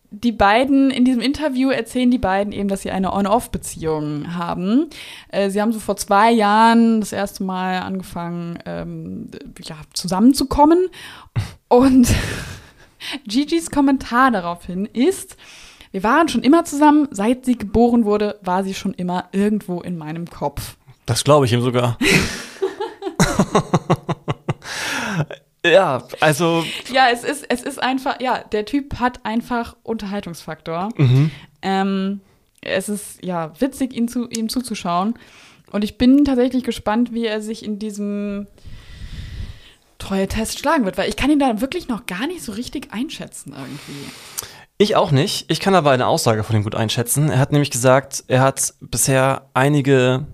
die beiden in diesem Interview erzählen die beiden eben, dass sie eine On-Off-Beziehung haben. Äh, sie haben so vor zwei Jahren das erste Mal angefangen, ähm, ja, zusammenzukommen. Und (laughs) Gigi's Kommentar daraufhin ist, wir waren schon immer zusammen, seit sie geboren wurde, war sie schon immer irgendwo in meinem Kopf. Das glaube ich ihm sogar. (laughs) Ja, also Ja, es ist, es ist einfach, ja, der Typ hat einfach Unterhaltungsfaktor. Ähm, es ist ja witzig, ihn zu, ihm zuzuschauen. Und ich bin tatsächlich gespannt, wie er sich in diesem Treue-Test schlagen wird, weil ich kann ihn da wirklich noch gar nicht so richtig einschätzen irgendwie. Ich auch nicht. Ich kann aber eine Aussage von ihm gut einschätzen. Er hat nämlich gesagt, er hat bisher einige,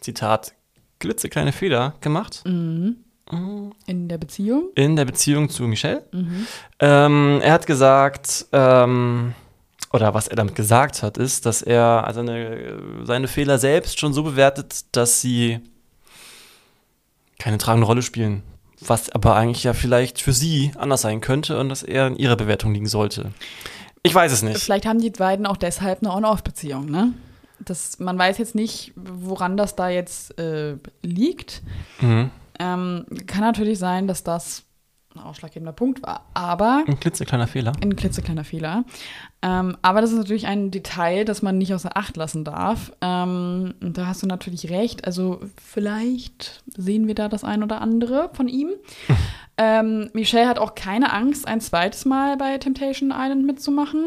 Zitat, klitzekleine Fehler gemacht In der Beziehung. in der Beziehung zu Michelle. Ähm, er hat gesagt, ähm, oder was er damit gesagt hat, ist, dass er seine, seine Fehler selbst schon so bewertet, dass sie keine tragende Rolle spielen. Was aber eigentlich ja vielleicht für sie anders sein könnte und dass er in ihrer Bewertung liegen sollte. Ich weiß es nicht. Vielleicht haben die beiden auch deshalb eine On-Off-Beziehung, ne? Das, man weiß jetzt nicht, woran das da jetzt äh, liegt. Mhm. Ähm, kann natürlich sein, dass das ein ausschlaggebender Punkt war. Aber Ein klitzekleiner Fehler. ein klitzekleiner Fehler. Ähm, aber das ist natürlich ein Detail, das man nicht außer Acht lassen darf. Ähm, da hast du natürlich recht. Also vielleicht sehen wir da das ein oder andere von ihm. (laughs) ähm, Michelle hat auch keine Angst, ein zweites Mal bei Temptation Island mitzumachen.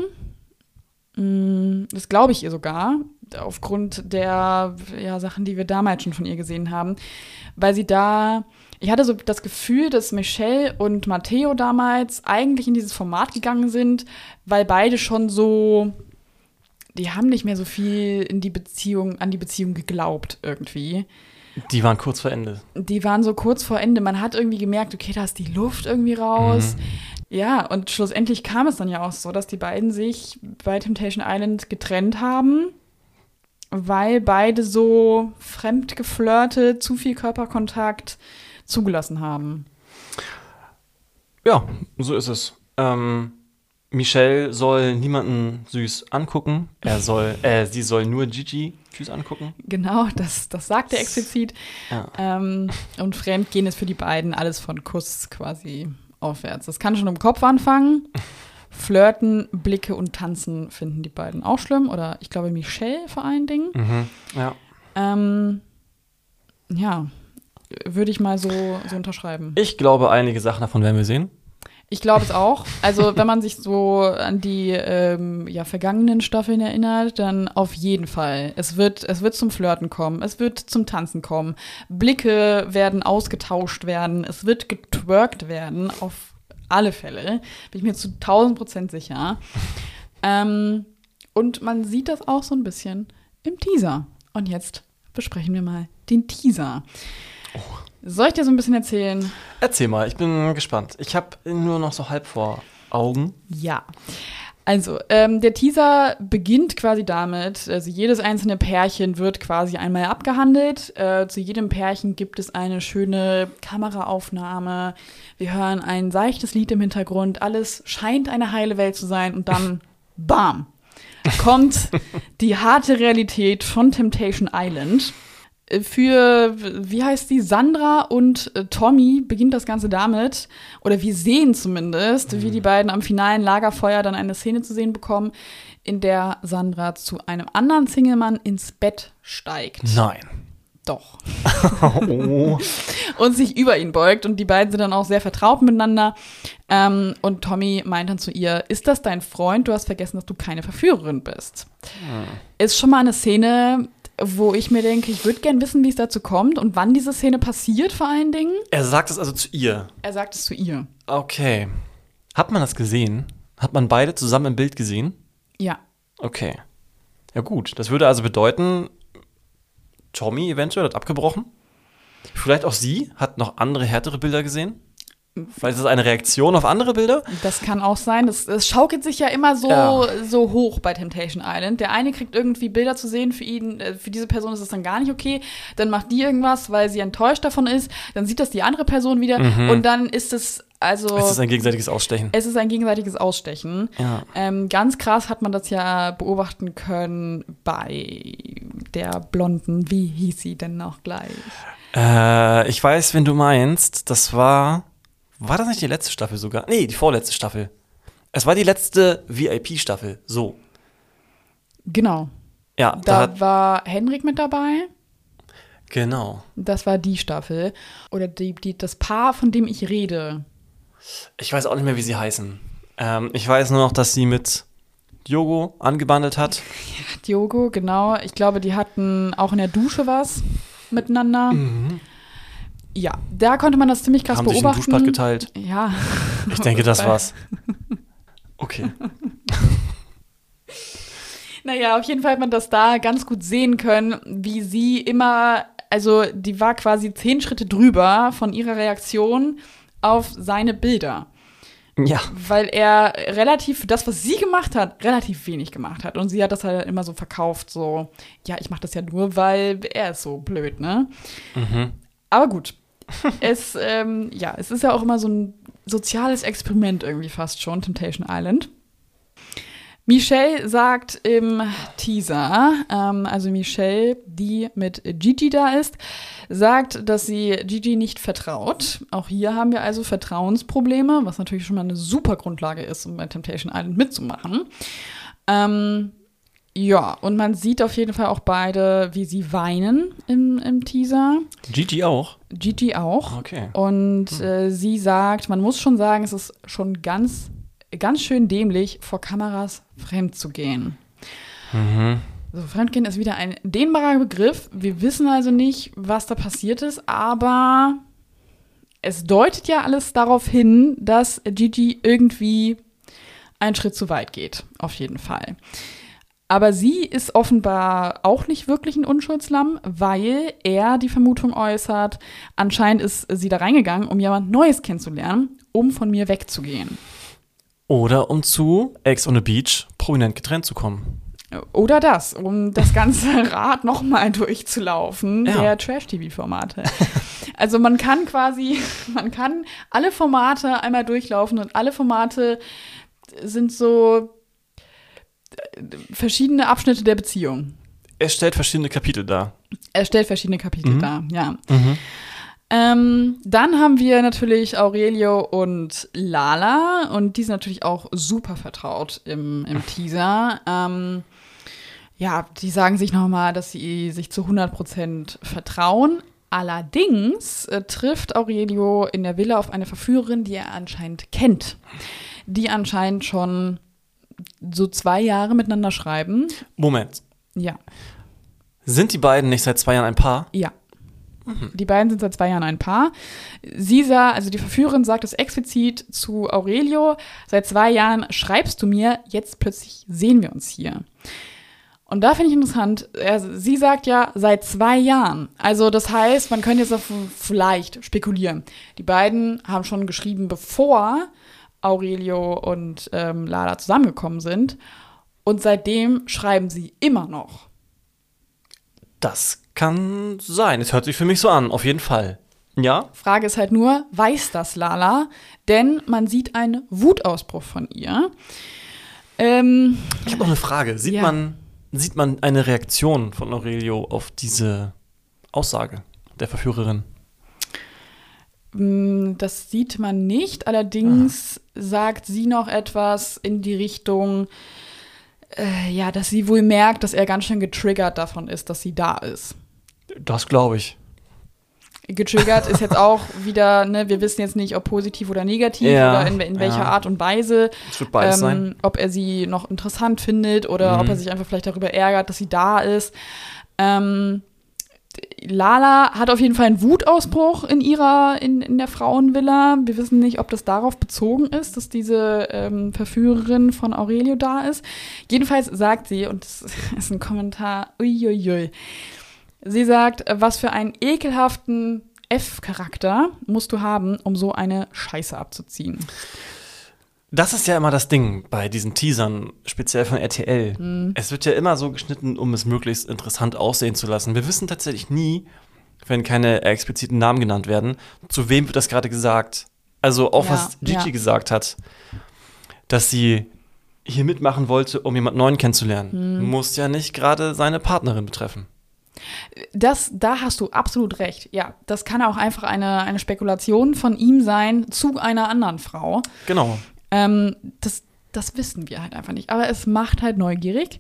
Mm, Das glaube ich ihr sogar, aufgrund der ja, Sachen, die wir damals schon von ihr gesehen haben. Weil sie da, ich hatte so das Gefühl, dass Michelle und Matteo damals eigentlich in dieses Format gegangen sind, weil beide schon so, die haben nicht mehr so viel in die Beziehung, an die Beziehung geglaubt irgendwie. Die waren kurz vor Ende. Die waren so kurz vor Ende. Man hat irgendwie gemerkt, okay, da ist die Luft irgendwie raus. Ja, und schlussendlich kam es dann ja auch so, dass die beiden sich bei Temptation Island getrennt haben, weil beide so fremd geflirtet, zu viel Körperkontakt zugelassen haben. Ja, so ist es. Ähm, Michelle soll niemanden süß angucken. Er soll, (laughs) äh, sie soll nur Gigi süß angucken. Genau, das, das sagt er explizit. Ja. Ähm, und Fremdgehen ist für die beiden alles von Kuss quasi aufwärts. Das kann schon im Kopf anfangen. (laughs) Flirten, Blicke und Tanzen finden die beiden auch schlimm. Oder ich glaube Michelle vor allen Dingen. Mhm. Ja. Ähm, ja, würde ich mal so, so unterschreiben. Ich glaube, einige Sachen davon werden wir sehen. Ich glaube es auch. Also wenn man sich so an die ähm, ja, vergangenen Staffeln erinnert, dann auf jeden Fall. Es wird, es wird zum Flirten kommen, es wird zum Tanzen kommen, Blicke werden ausgetauscht werden, es wird getwerkt werden, auf alle Fälle. Bin ich mir zu 1000 Prozent sicher. Ähm, und man sieht das auch so ein bisschen im Teaser. Und jetzt besprechen wir mal den Teaser. Soll ich dir so ein bisschen erzählen, Erzähl mal, ich bin gespannt. Ich habe nur noch so halb vor Augen. Ja. Also, ähm, der Teaser beginnt quasi damit, also jedes einzelne Pärchen wird quasi einmal abgehandelt. Äh, zu jedem Pärchen gibt es eine schöne Kameraaufnahme. Wir hören ein seichtes Lied im Hintergrund. Alles scheint eine heile Welt zu sein und dann, (laughs) bam, kommt die harte Realität von Temptation Island. Äh, Für, wie heißt die, Sandra und äh, Tommy beginnt das Ganze damit, oder wir sehen zumindest, wie die beiden am finalen Lagerfeuer dann eine Szene zu sehen bekommen, in der Sandra zu einem anderen Single-Mann ins Bett steigt. Nein. Doch. Oh. (laughs) Und sich über ihn beugt. Und die beiden sind dann auch sehr vertraut miteinander. Ähm, und Tommy meint dann zu ihr, ist das dein Freund? Du hast vergessen, dass du keine Verführerin bist. Ist schon mal eine Szene, wo ich mir denke, ich würde gern wissen, wie es dazu kommt und wann diese Szene passiert vor allen Dingen. er sagt es also zu ihr. Er sagt es zu ihr. Okay. Hat man das gesehen? Hat man beide zusammen im Bild gesehen? Ja. Okay. Ja gut, das würde also bedeuten, Tommy eventuell hat abgebrochen. Vielleicht auch sie hat noch andere, härtere Bilder gesehen. Vielleicht ist es eine Reaktion auf andere Bilder. Das kann auch sein. Das, das schaukelt sich ja immer so, Ja. so hoch bei Temptation Island. Der eine kriegt irgendwie Bilder zu sehen, für ihn, äh, für diese Person ist es dann gar nicht okay. Dann macht die irgendwas, weil sie enttäuscht davon ist. Dann sieht das die andere Person wieder. Und dann ist es, also. Es ist ein gegenseitiges Ausstechen. Es ist ein gegenseitiges Ausstechen. Ja. Ähm, ganz krass hat man das ja beobachten können bei der Blonden. Wie hieß sie denn noch gleich? Äh, ich weiß, wenn du meinst, das war. War das nicht die letzte Staffel sogar? Nee, die vorletzte Staffel. Es war die letzte VIP-Staffel. So. Genau. Ja, da, Da hat, war Henrik mit dabei. Genau. Das war die Staffel. Oder die, die, das Paar, von dem ich rede. Ich weiß auch nicht mehr, wie sie heißen. Ähm, ich weiß nur noch, dass sie mit Diogo angebandelt hat. (laughs) Diogo, genau. Ich glaube, die hatten auch in der Dusche was miteinander. Ja, da konnte man das ziemlich krass Mhm. Haben sich ein beobachten. Duschbad geteilt. Ja. (laughs) Ich denke, das (laughs) war's. (laughs) Okay. Naja, auf jeden Fall hat man das da ganz gut sehen können, wie sie immer, also die war quasi zehn Schritte drüber von ihrer Reaktion auf seine Bilder. Ja. Weil er relativ, für das, was sie gemacht hat, relativ wenig gemacht hat. Und sie hat das halt immer so verkauft, so, ja, ich mache das ja nur, weil er ist so blöd, ne? Aber gut. (laughs) es, ähm, ja, es ist ja auch immer so ein soziales Experiment irgendwie fast schon, Temptation Island. Michelle sagt im Teaser, ähm, also Michelle, die mit Gigi da ist, sagt, dass sie Gigi nicht vertraut. Auch hier haben wir also Vertrauensprobleme, was natürlich schon mal eine super Grundlage ist, um bei Temptation Island mitzumachen. Ähm, ja, und man sieht auf jeden Fall auch beide, wie sie weinen im, im Teaser. Gigi auch. Gigi auch. Okay. Und äh, sie sagt, man muss schon sagen, es ist schon ganz, ganz schön dämlich, vor Kameras fremd zu gehen. So, Fremdgehen ist wieder ein dehnbarer Begriff. Wir wissen also nicht, was da passiert ist, aber es deutet ja alles darauf hin, dass Gigi irgendwie einen Schritt zu weit geht. Auf jeden Fall. Aber sie ist offenbar auch nicht wirklich ein Unschuldslamm, weil er die Vermutung äußert, anscheinend ist sie da reingegangen, um jemand Neues kennenzulernen, um von mir wegzugehen. Oder um zu Ex on the Beach prominent getrennt zu kommen. Oder das, um das ganze (laughs) Rad nochmal durchzulaufen, Ja. der Trash-TV-Formate. Also man kann quasi, (laughs) man kann alle Formate einmal durchlaufen und alle Formate sind so verschiedene Abschnitte der Beziehung. Er stellt verschiedene Kapitel dar. Er stellt verschiedene Kapitel dar, ja. Ähm, dann haben wir natürlich Aurelio und Lala und die sind natürlich auch super vertraut im, im Teaser. Ähm, ja, die sagen sich nochmal, dass sie sich zu 100% vertrauen. Allerdings äh, trifft Aurelio in der Villa auf eine Verführerin, die er anscheinend kennt. Die anscheinend schon so zwei Jahre miteinander schreiben. Moment. Ja, Sind die beiden nicht seit zwei Jahren ein Paar? Ja. Die beiden sind seit zwei Jahren ein Paar. Sie sah, also die Verführerin sagt es explizit zu Aurelio, seit zwei Jahren schreibst du mir, jetzt plötzlich sehen wir uns hier. Und da finde ich interessant, er, sie sagt ja seit zwei Jahren. Also das heißt, man könnte jetzt vielleicht spekulieren. Die beiden haben schon geschrieben, bevor Aurelio und ähm, Lala zusammengekommen sind. Und seitdem schreiben sie immer noch. Das kann sein. Es hört sich für mich so an, auf jeden Fall. Ja? Frage ist halt nur, weiß das Lala? Denn man sieht einen Wutausbruch von ihr. Ähm, Ich habe noch eine Frage. Sieht, Ja. man, sieht man eine Reaktion von Aurelio auf diese Aussage der Verführerin? Mh, das sieht man nicht. Allerdings sagt sie noch etwas in die Richtung, äh, ja, dass sie wohl merkt, dass er ganz schön getriggert davon ist, dass sie da ist. Das glaube ich. Getriggert ist jetzt (laughs) auch wieder, ne, wir wissen jetzt nicht, ob positiv oder negativ Ja, oder in, in welcher ja. Art und Weise. Es wird beides ähm, sein. Ob er sie noch interessant findet oder Mhm. ob er sich einfach vielleicht darüber ärgert, dass sie da ist. Ähm, Lala hat auf jeden Fall einen Wutausbruch in ihrer, in, in der Frauenvilla. Wir wissen nicht, ob das darauf bezogen ist, dass diese ähm, Verführerin von Aurelio da ist. Jedenfalls sagt sie, und das (laughs) ist ein Kommentar, uiuiui, sie sagt, was für einen ekelhaften F-Charakter musst du haben, um so eine Scheiße abzuziehen. Das ist ja immer das Ding bei diesen Teasern, speziell von RTL. Mhm. Es wird ja immer so geschnitten, um es möglichst interessant aussehen zu lassen. Wir wissen tatsächlich nie, wenn keine expliziten Namen genannt werden, zu wem wird das gerade gesagt. Also auch Ja, was Gigi ja. gesagt hat, dass sie hier mitmachen wollte, um jemand Neuen kennenzulernen, Mhm. muss ja nicht gerade seine Partnerin betreffen. Das, da hast du absolut recht. Ja, das kann auch einfach eine, eine Spekulation von ihm sein zu einer anderen Frau. Genau. Ähm, das, das wissen wir halt einfach nicht. Aber es macht halt neugierig.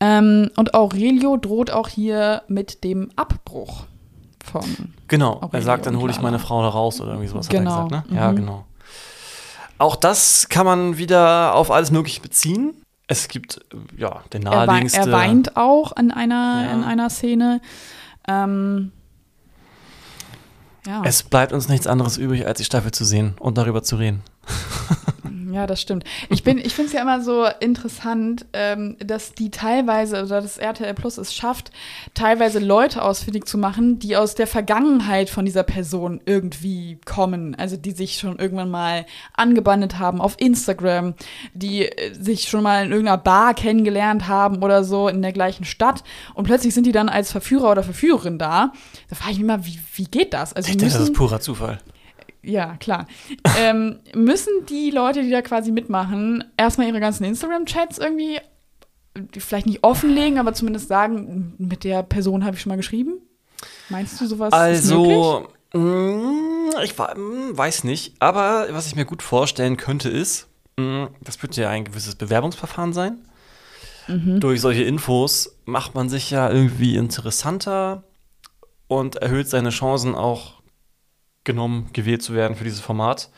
Ähm, und Aurelio droht auch hier mit dem Abbruch. von. Genau, er Aurelio sagt, dann hole ich meine Frau da raus oder irgendwie sowas Genau, er gesagt, ne? Ja, mhm. genau. Auch das kann man wieder auf alles Mögliche beziehen. Es gibt, ja, den Er, wei naheliegendste. er weint auch in einer, Ja. in einer Szene. Ähm, ja. Es bleibt uns nichts anderes übrig, als die Staffel zu sehen und darüber zu reden. (laughs) Ja, das stimmt. Ich, bin- ich finde es ja immer so interessant, ähm, dass die teilweise, oder das RTL Plus es schafft, teilweise Leute ausfindig zu machen, die aus der Vergangenheit von dieser Person irgendwie kommen. Also die sich schon irgendwann mal angebandelt haben auf Instagram, die äh, sich schon mal in irgendeiner Bar kennengelernt haben oder so in der gleichen Stadt. Und plötzlich sind die dann als Verführer oder Verführerin da. Da frage ich mich immer, wie, wie geht das? Also Ich denke, das müssen- ist purer Zufall. Ja, klar. ähm, müssen die Leute, die da quasi mitmachen, erstmal ihre ganzen Instagram-Chats irgendwie vielleicht nicht offenlegen, aber zumindest sagen, mit der Person habe ich schon mal geschrieben? Meinst du sowas? Also, mh, ich wa- mh, weiß nicht, aber was ich mir gut vorstellen könnte ist, mh, das wird ja ein gewisses Bewerbungsverfahren sein. Mhm. Durch solche Infos macht man sich ja irgendwie interessanter und erhöht seine Chancen auch genommen, gewählt zu werden für dieses Format.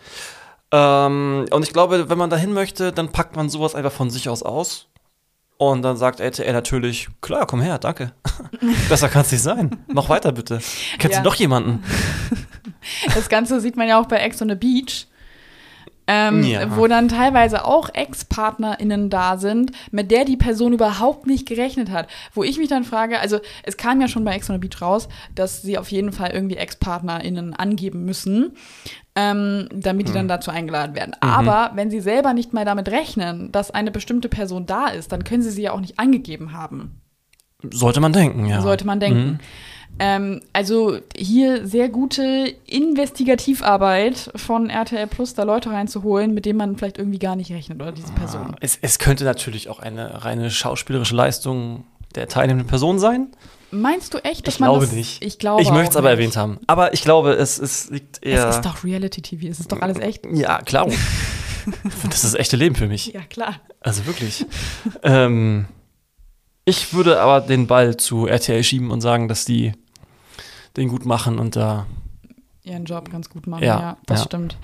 Ähm, und ich glaube, wenn man dahin möchte, dann packt man sowas einfach von sich aus aus. Und dann sagt RTL natürlich, klar, komm her, danke. (laughs) Besser kann es nicht sein. Mach weiter bitte. Kennst Ja. du noch jemanden? (laughs) Das Ganze sieht man ja auch bei Ex on the Beach. Ähm, Ja. Wo dann teilweise auch Ex-PartnerInnen da sind, mit der die Person überhaupt nicht gerechnet hat. Wo ich mich dann frage, also es kam ja schon bei Ex on the Beach raus, dass sie auf jeden Fall irgendwie Ex-PartnerInnen angeben müssen, ähm, damit die Hm. dann dazu eingeladen werden. Mhm. Aber wenn sie selber nicht mal damit rechnen, dass eine bestimmte Person da ist, dann können sie sie ja auch nicht angegeben haben. Sollte man denken, ja. Sollte man denken. Mhm. Ähm, also hier sehr gute Investigativarbeit von RTL Plus, da Leute reinzuholen, mit denen man vielleicht irgendwie gar nicht rechnet oder diese Person. Es, es könnte natürlich auch eine reine schauspielerische Leistung der teilnehmenden Person sein. Meinst du echt, dass Ich man glaube das, nicht. Ich glaube ich möchte es aber nicht. erwähnt haben. Aber ich glaube, es, es liegt eher. Es ist doch Reality-TV, es ist doch alles echt. (laughs) Ja, klar. (laughs) das ist das echte Leben für mich. Ja, klar. Also wirklich. ähm, ich würde aber den Ball zu RTL schieben und sagen, dass die den gut machen und da. Ihren Job ganz gut machen, Ja, ja, das ja. stimmt.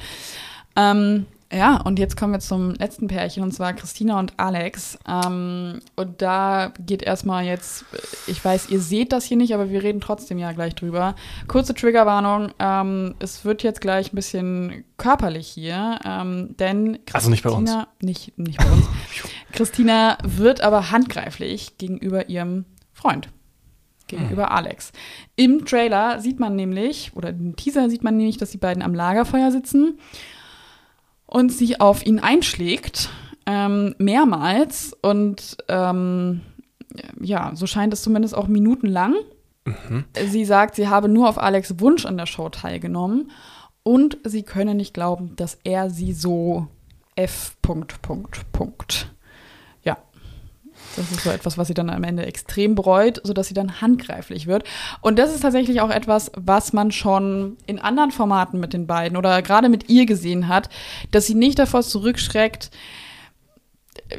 Ähm, ja, und jetzt kommen wir zum letzten Pärchen, und zwar Christina und Alex. Ähm, und da geht erstmal jetzt, ich weiß, ihr seht das hier nicht, aber wir reden trotzdem ja gleich drüber. Kurze Triggerwarnung, ähm, es wird jetzt gleich ein bisschen körperlich hier, ähm, denn Christina, Also nicht bei uns. Nicht, nicht bei uns. (laughs) Christina wird aber handgreiflich gegenüber ihrem Freund. Gegenüber Hm. Alex. Im Trailer sieht man nämlich, oder im Teaser sieht man nämlich, dass die beiden am Lagerfeuer sitzen und sie auf ihn einschlägt, ähm, mehrmals. Und ähm, ja, so scheint es zumindest auch minutenlang. Mhm. Sie sagt, sie habe nur auf Alex Wunsch an der Show teilgenommen und sie könne nicht glauben, dass er sie so F. Punkt, Punkt, Punkt. Das ist so etwas, was sie dann am Ende extrem bereut, sodass sie dann handgreiflich wird. Und das ist tatsächlich auch etwas, was man schon in anderen Formaten mit den beiden oder gerade mit ihr gesehen hat, dass sie nicht davor zurückschreckt,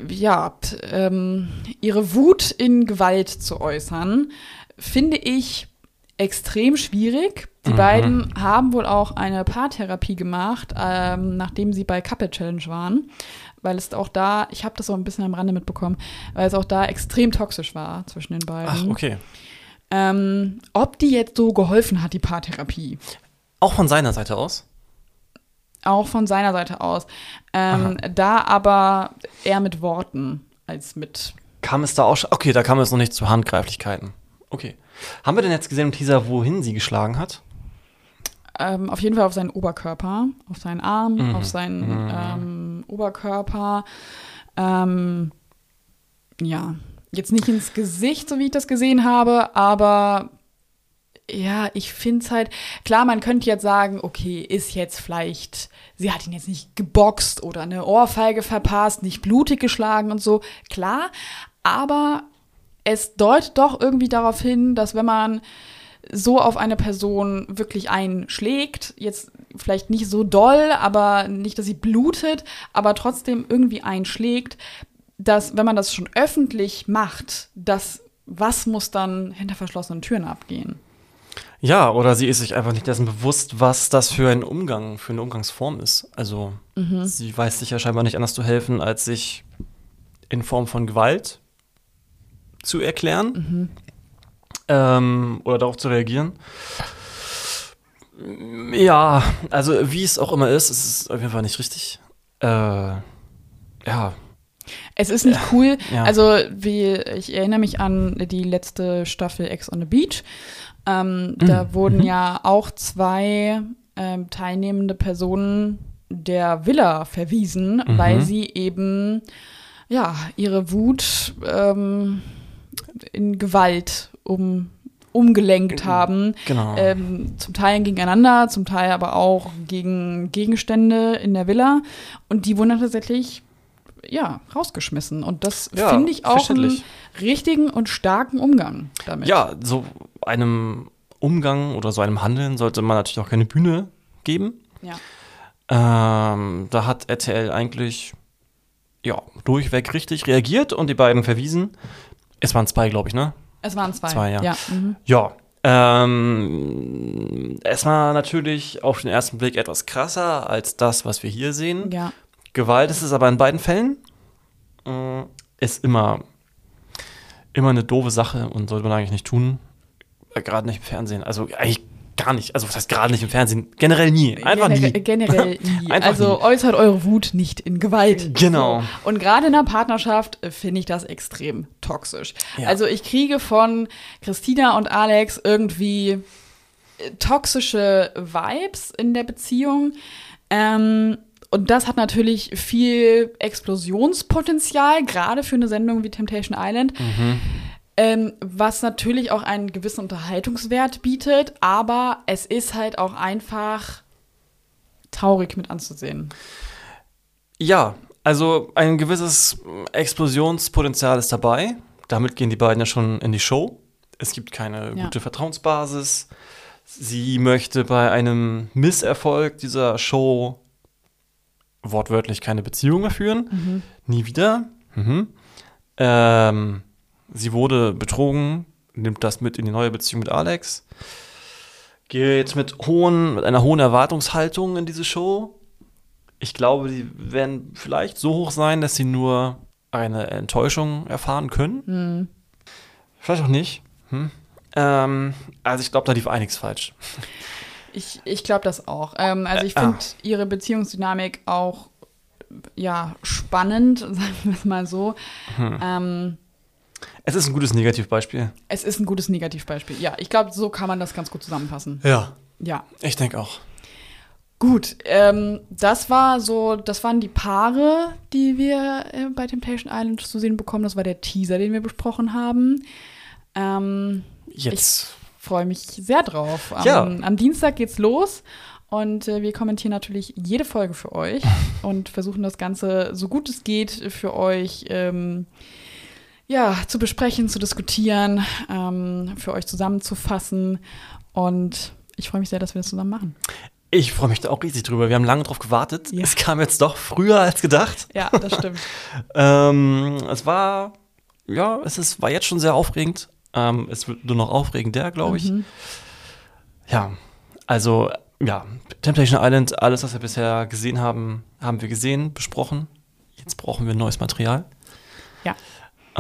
ja, ähm, ihre Wut in Gewalt zu äußern, finde ich extrem schwierig. Die Mhm. beiden haben wohl auch eine Paartherapie gemacht, ähm, nachdem sie bei Couple Challenge waren, weil es auch da, ich habe das auch ein bisschen am Rande mitbekommen, weil es auch da extrem toxisch war zwischen den beiden. Ach, okay. ähm, ob die jetzt so geholfen hat, die Paartherapie? Auch von seiner Seite aus. Auch von seiner Seite aus. Ähm, da aber eher mit Worten als mit Kam es da auch schon? Okay, da kam es noch nicht zu Handgreiflichkeiten. Okay. Haben wir denn jetzt gesehen im Teaser, wohin sie geschlagen hat? Ähm, auf jeden Fall auf seinen Oberkörper, auf seinen Arm, Mhm. auf seinen Mhm. ähm, Oberkörper. Ähm, ja, jetzt nicht ins Gesicht, so wie ich das gesehen habe, aber ja, ich finde es halt, klar, man könnte jetzt sagen, okay, ist jetzt vielleicht, sie hat ihn jetzt nicht geboxt oder eine Ohrfeige verpasst, nicht blutig geschlagen und so, klar, aber es deutet doch irgendwie darauf hin, dass wenn man so auf eine Person wirklich einschlägt, jetzt vielleicht nicht so doll, aber nicht, dass sie blutet, aber trotzdem irgendwie einschlägt, dass wenn man das schon öffentlich macht, das was muss dann hinter verschlossenen Türen abgehen? Ja, oder sie ist sich einfach nicht dessen bewusst, was das für ein Umgang, für eine Umgangsform ist. Also sie weiß sich ja scheinbar nicht anders zu helfen, als sich in Form von Gewalt zu erklären ähm, oder darauf zu reagieren. Ja, also wie es auch immer ist, es ist auf jeden Fall nicht richtig. Äh, ja, Es ist nicht cool. ja. Also, wie ich erinnere mich an die letzte Staffel Ex on the Beach. Ähm, da Mhm. wurden ja auch zwei ähm, teilnehmende Personen der Villa verwiesen, Mhm. weil sie eben ja ihre Wut ähm, in Gewalt um, umgelenkt haben. genau. Ähm, zum Teil gegeneinander, zum Teil aber auch gegen Gegenstände in der Villa. Und die wurden dann tatsächlich, ja, rausgeschmissen. Und das Ja, finde ich auch einen richtigen und starken Umgang damit. Ja, so einem Umgang oder so einem Handeln sollte man natürlich auch keine Bühne geben. Ja. Ähm, da hat RTL eigentlich ja, durchweg richtig reagiert und die beiden verwiesen. Es waren zwei, glaube ich, ne? Es waren zwei. Zwei, ja. ja. Mhm. Ja. Ähm, es war natürlich auf den ersten Blick etwas krasser als das, was wir hier sehen. ja. Gewalt ist es aber in beiden Fällen. Äh, Ist immer, immer eine doofe Sache und sollte man eigentlich nicht tun. Äh, Gerade nicht im Fernsehen. Also eigentlich gar nicht. Also was heißt gerade nicht im Fernsehen? Generell nie. Einfach generell, nie. Generell (laughs) nie. Einfach also nie. äußert eure Wut nicht in Gewalt. Genau. So. Und gerade in einer Partnerschaft äh, finde ich das extrem toxisch. Ja. Also ich kriege von Christina und Alex irgendwie äh, toxische Vibes in der Beziehung. Ähm, und das hat natürlich viel Explosionspotenzial, gerade für eine Sendung wie Temptation Island. Ähm, was natürlich auch einen gewissen Unterhaltungswert bietet, aber es ist halt auch einfach traurig mit anzusehen. Ja, also ein gewisses Explosionspotenzial ist dabei. Damit gehen die beiden ja schon in die Show. Es gibt keine Ja. gute Vertrauensbasis. Sie möchte bei einem Misserfolg dieser Show wortwörtlich keine Beziehung mehr führen. Nie wieder. Mhm. Ähm, sie wurde betrogen, nimmt das mit in die neue Beziehung mit Alex. Geht mit hohen, mit einer hohen Erwartungshaltung in diese Show. Ich glaube, die werden vielleicht so hoch sein, dass sie nur eine Enttäuschung erfahren können. Vielleicht auch nicht. Hm? Ähm, also ich glaube, da lief einiges falsch. Ich, ich glaube das auch. Ähm, also ich Äh, finde ah. ihre Beziehungsdynamik auch ja spannend, (laughs) sagen wir es mal so. Hm. Ähm, Es ist ein gutes Negativbeispiel. es ist ein gutes Negativbeispiel. Ja, ich glaube, so kann man das ganz gut zusammenfassen. Ja. Ja. Ich denke auch. Gut, ähm, das war so, das waren die Paare, die wir äh, bei Temptation Island zu sehen bekommen. Das war der Teaser, den wir besprochen haben. Ähm, Jetzt. freue mich sehr drauf. Am, Ja. am Dienstag geht's los und äh, wir kommentieren natürlich jede Folge für euch (laughs) und versuchen das Ganze so gut es geht für euch ähm, ja, zu besprechen, zu diskutieren, ähm, für euch zusammenzufassen. Und ich freue mich sehr, dass wir das zusammen machen. Ich freue mich da auch riesig drüber. Wir haben lange drauf gewartet. Ja. Es kam jetzt doch früher als gedacht. Ja, das stimmt. (laughs) Ähm, es war, ja, es ist, war jetzt schon sehr aufregend. Ähm, es wird nur noch aufregender, glaube ich. Mhm. Ja, also, ja, Temptation Island, alles, was wir bisher gesehen haben, haben wir gesehen, besprochen. Jetzt brauchen wir neues Material. Ja.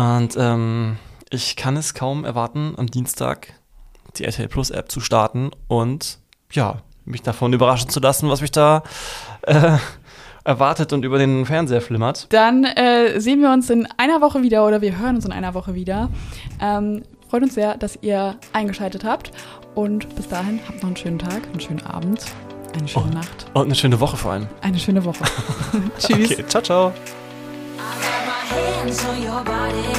Und ähm, ich kann es kaum erwarten, am Dienstag die RTL Plus App zu starten und ja, mich davon überraschen zu lassen, was mich da äh, erwartet und über den Fernseher flimmert. Dann äh, sehen wir uns in einer Woche wieder oder wir hören uns in einer Woche wieder. Ähm, freut uns sehr, dass ihr eingeschaltet habt. Und bis dahin habt noch einen schönen Tag, einen schönen Abend, eine schöne Oh. Nacht, Und eine schöne Woche vor allem. eine schöne Woche. (laughs) Tschüss. Okay, ciao, ciao. hands on your body.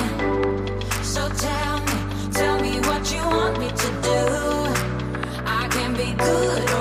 So tell me, tell me what you want me to do. I can be good.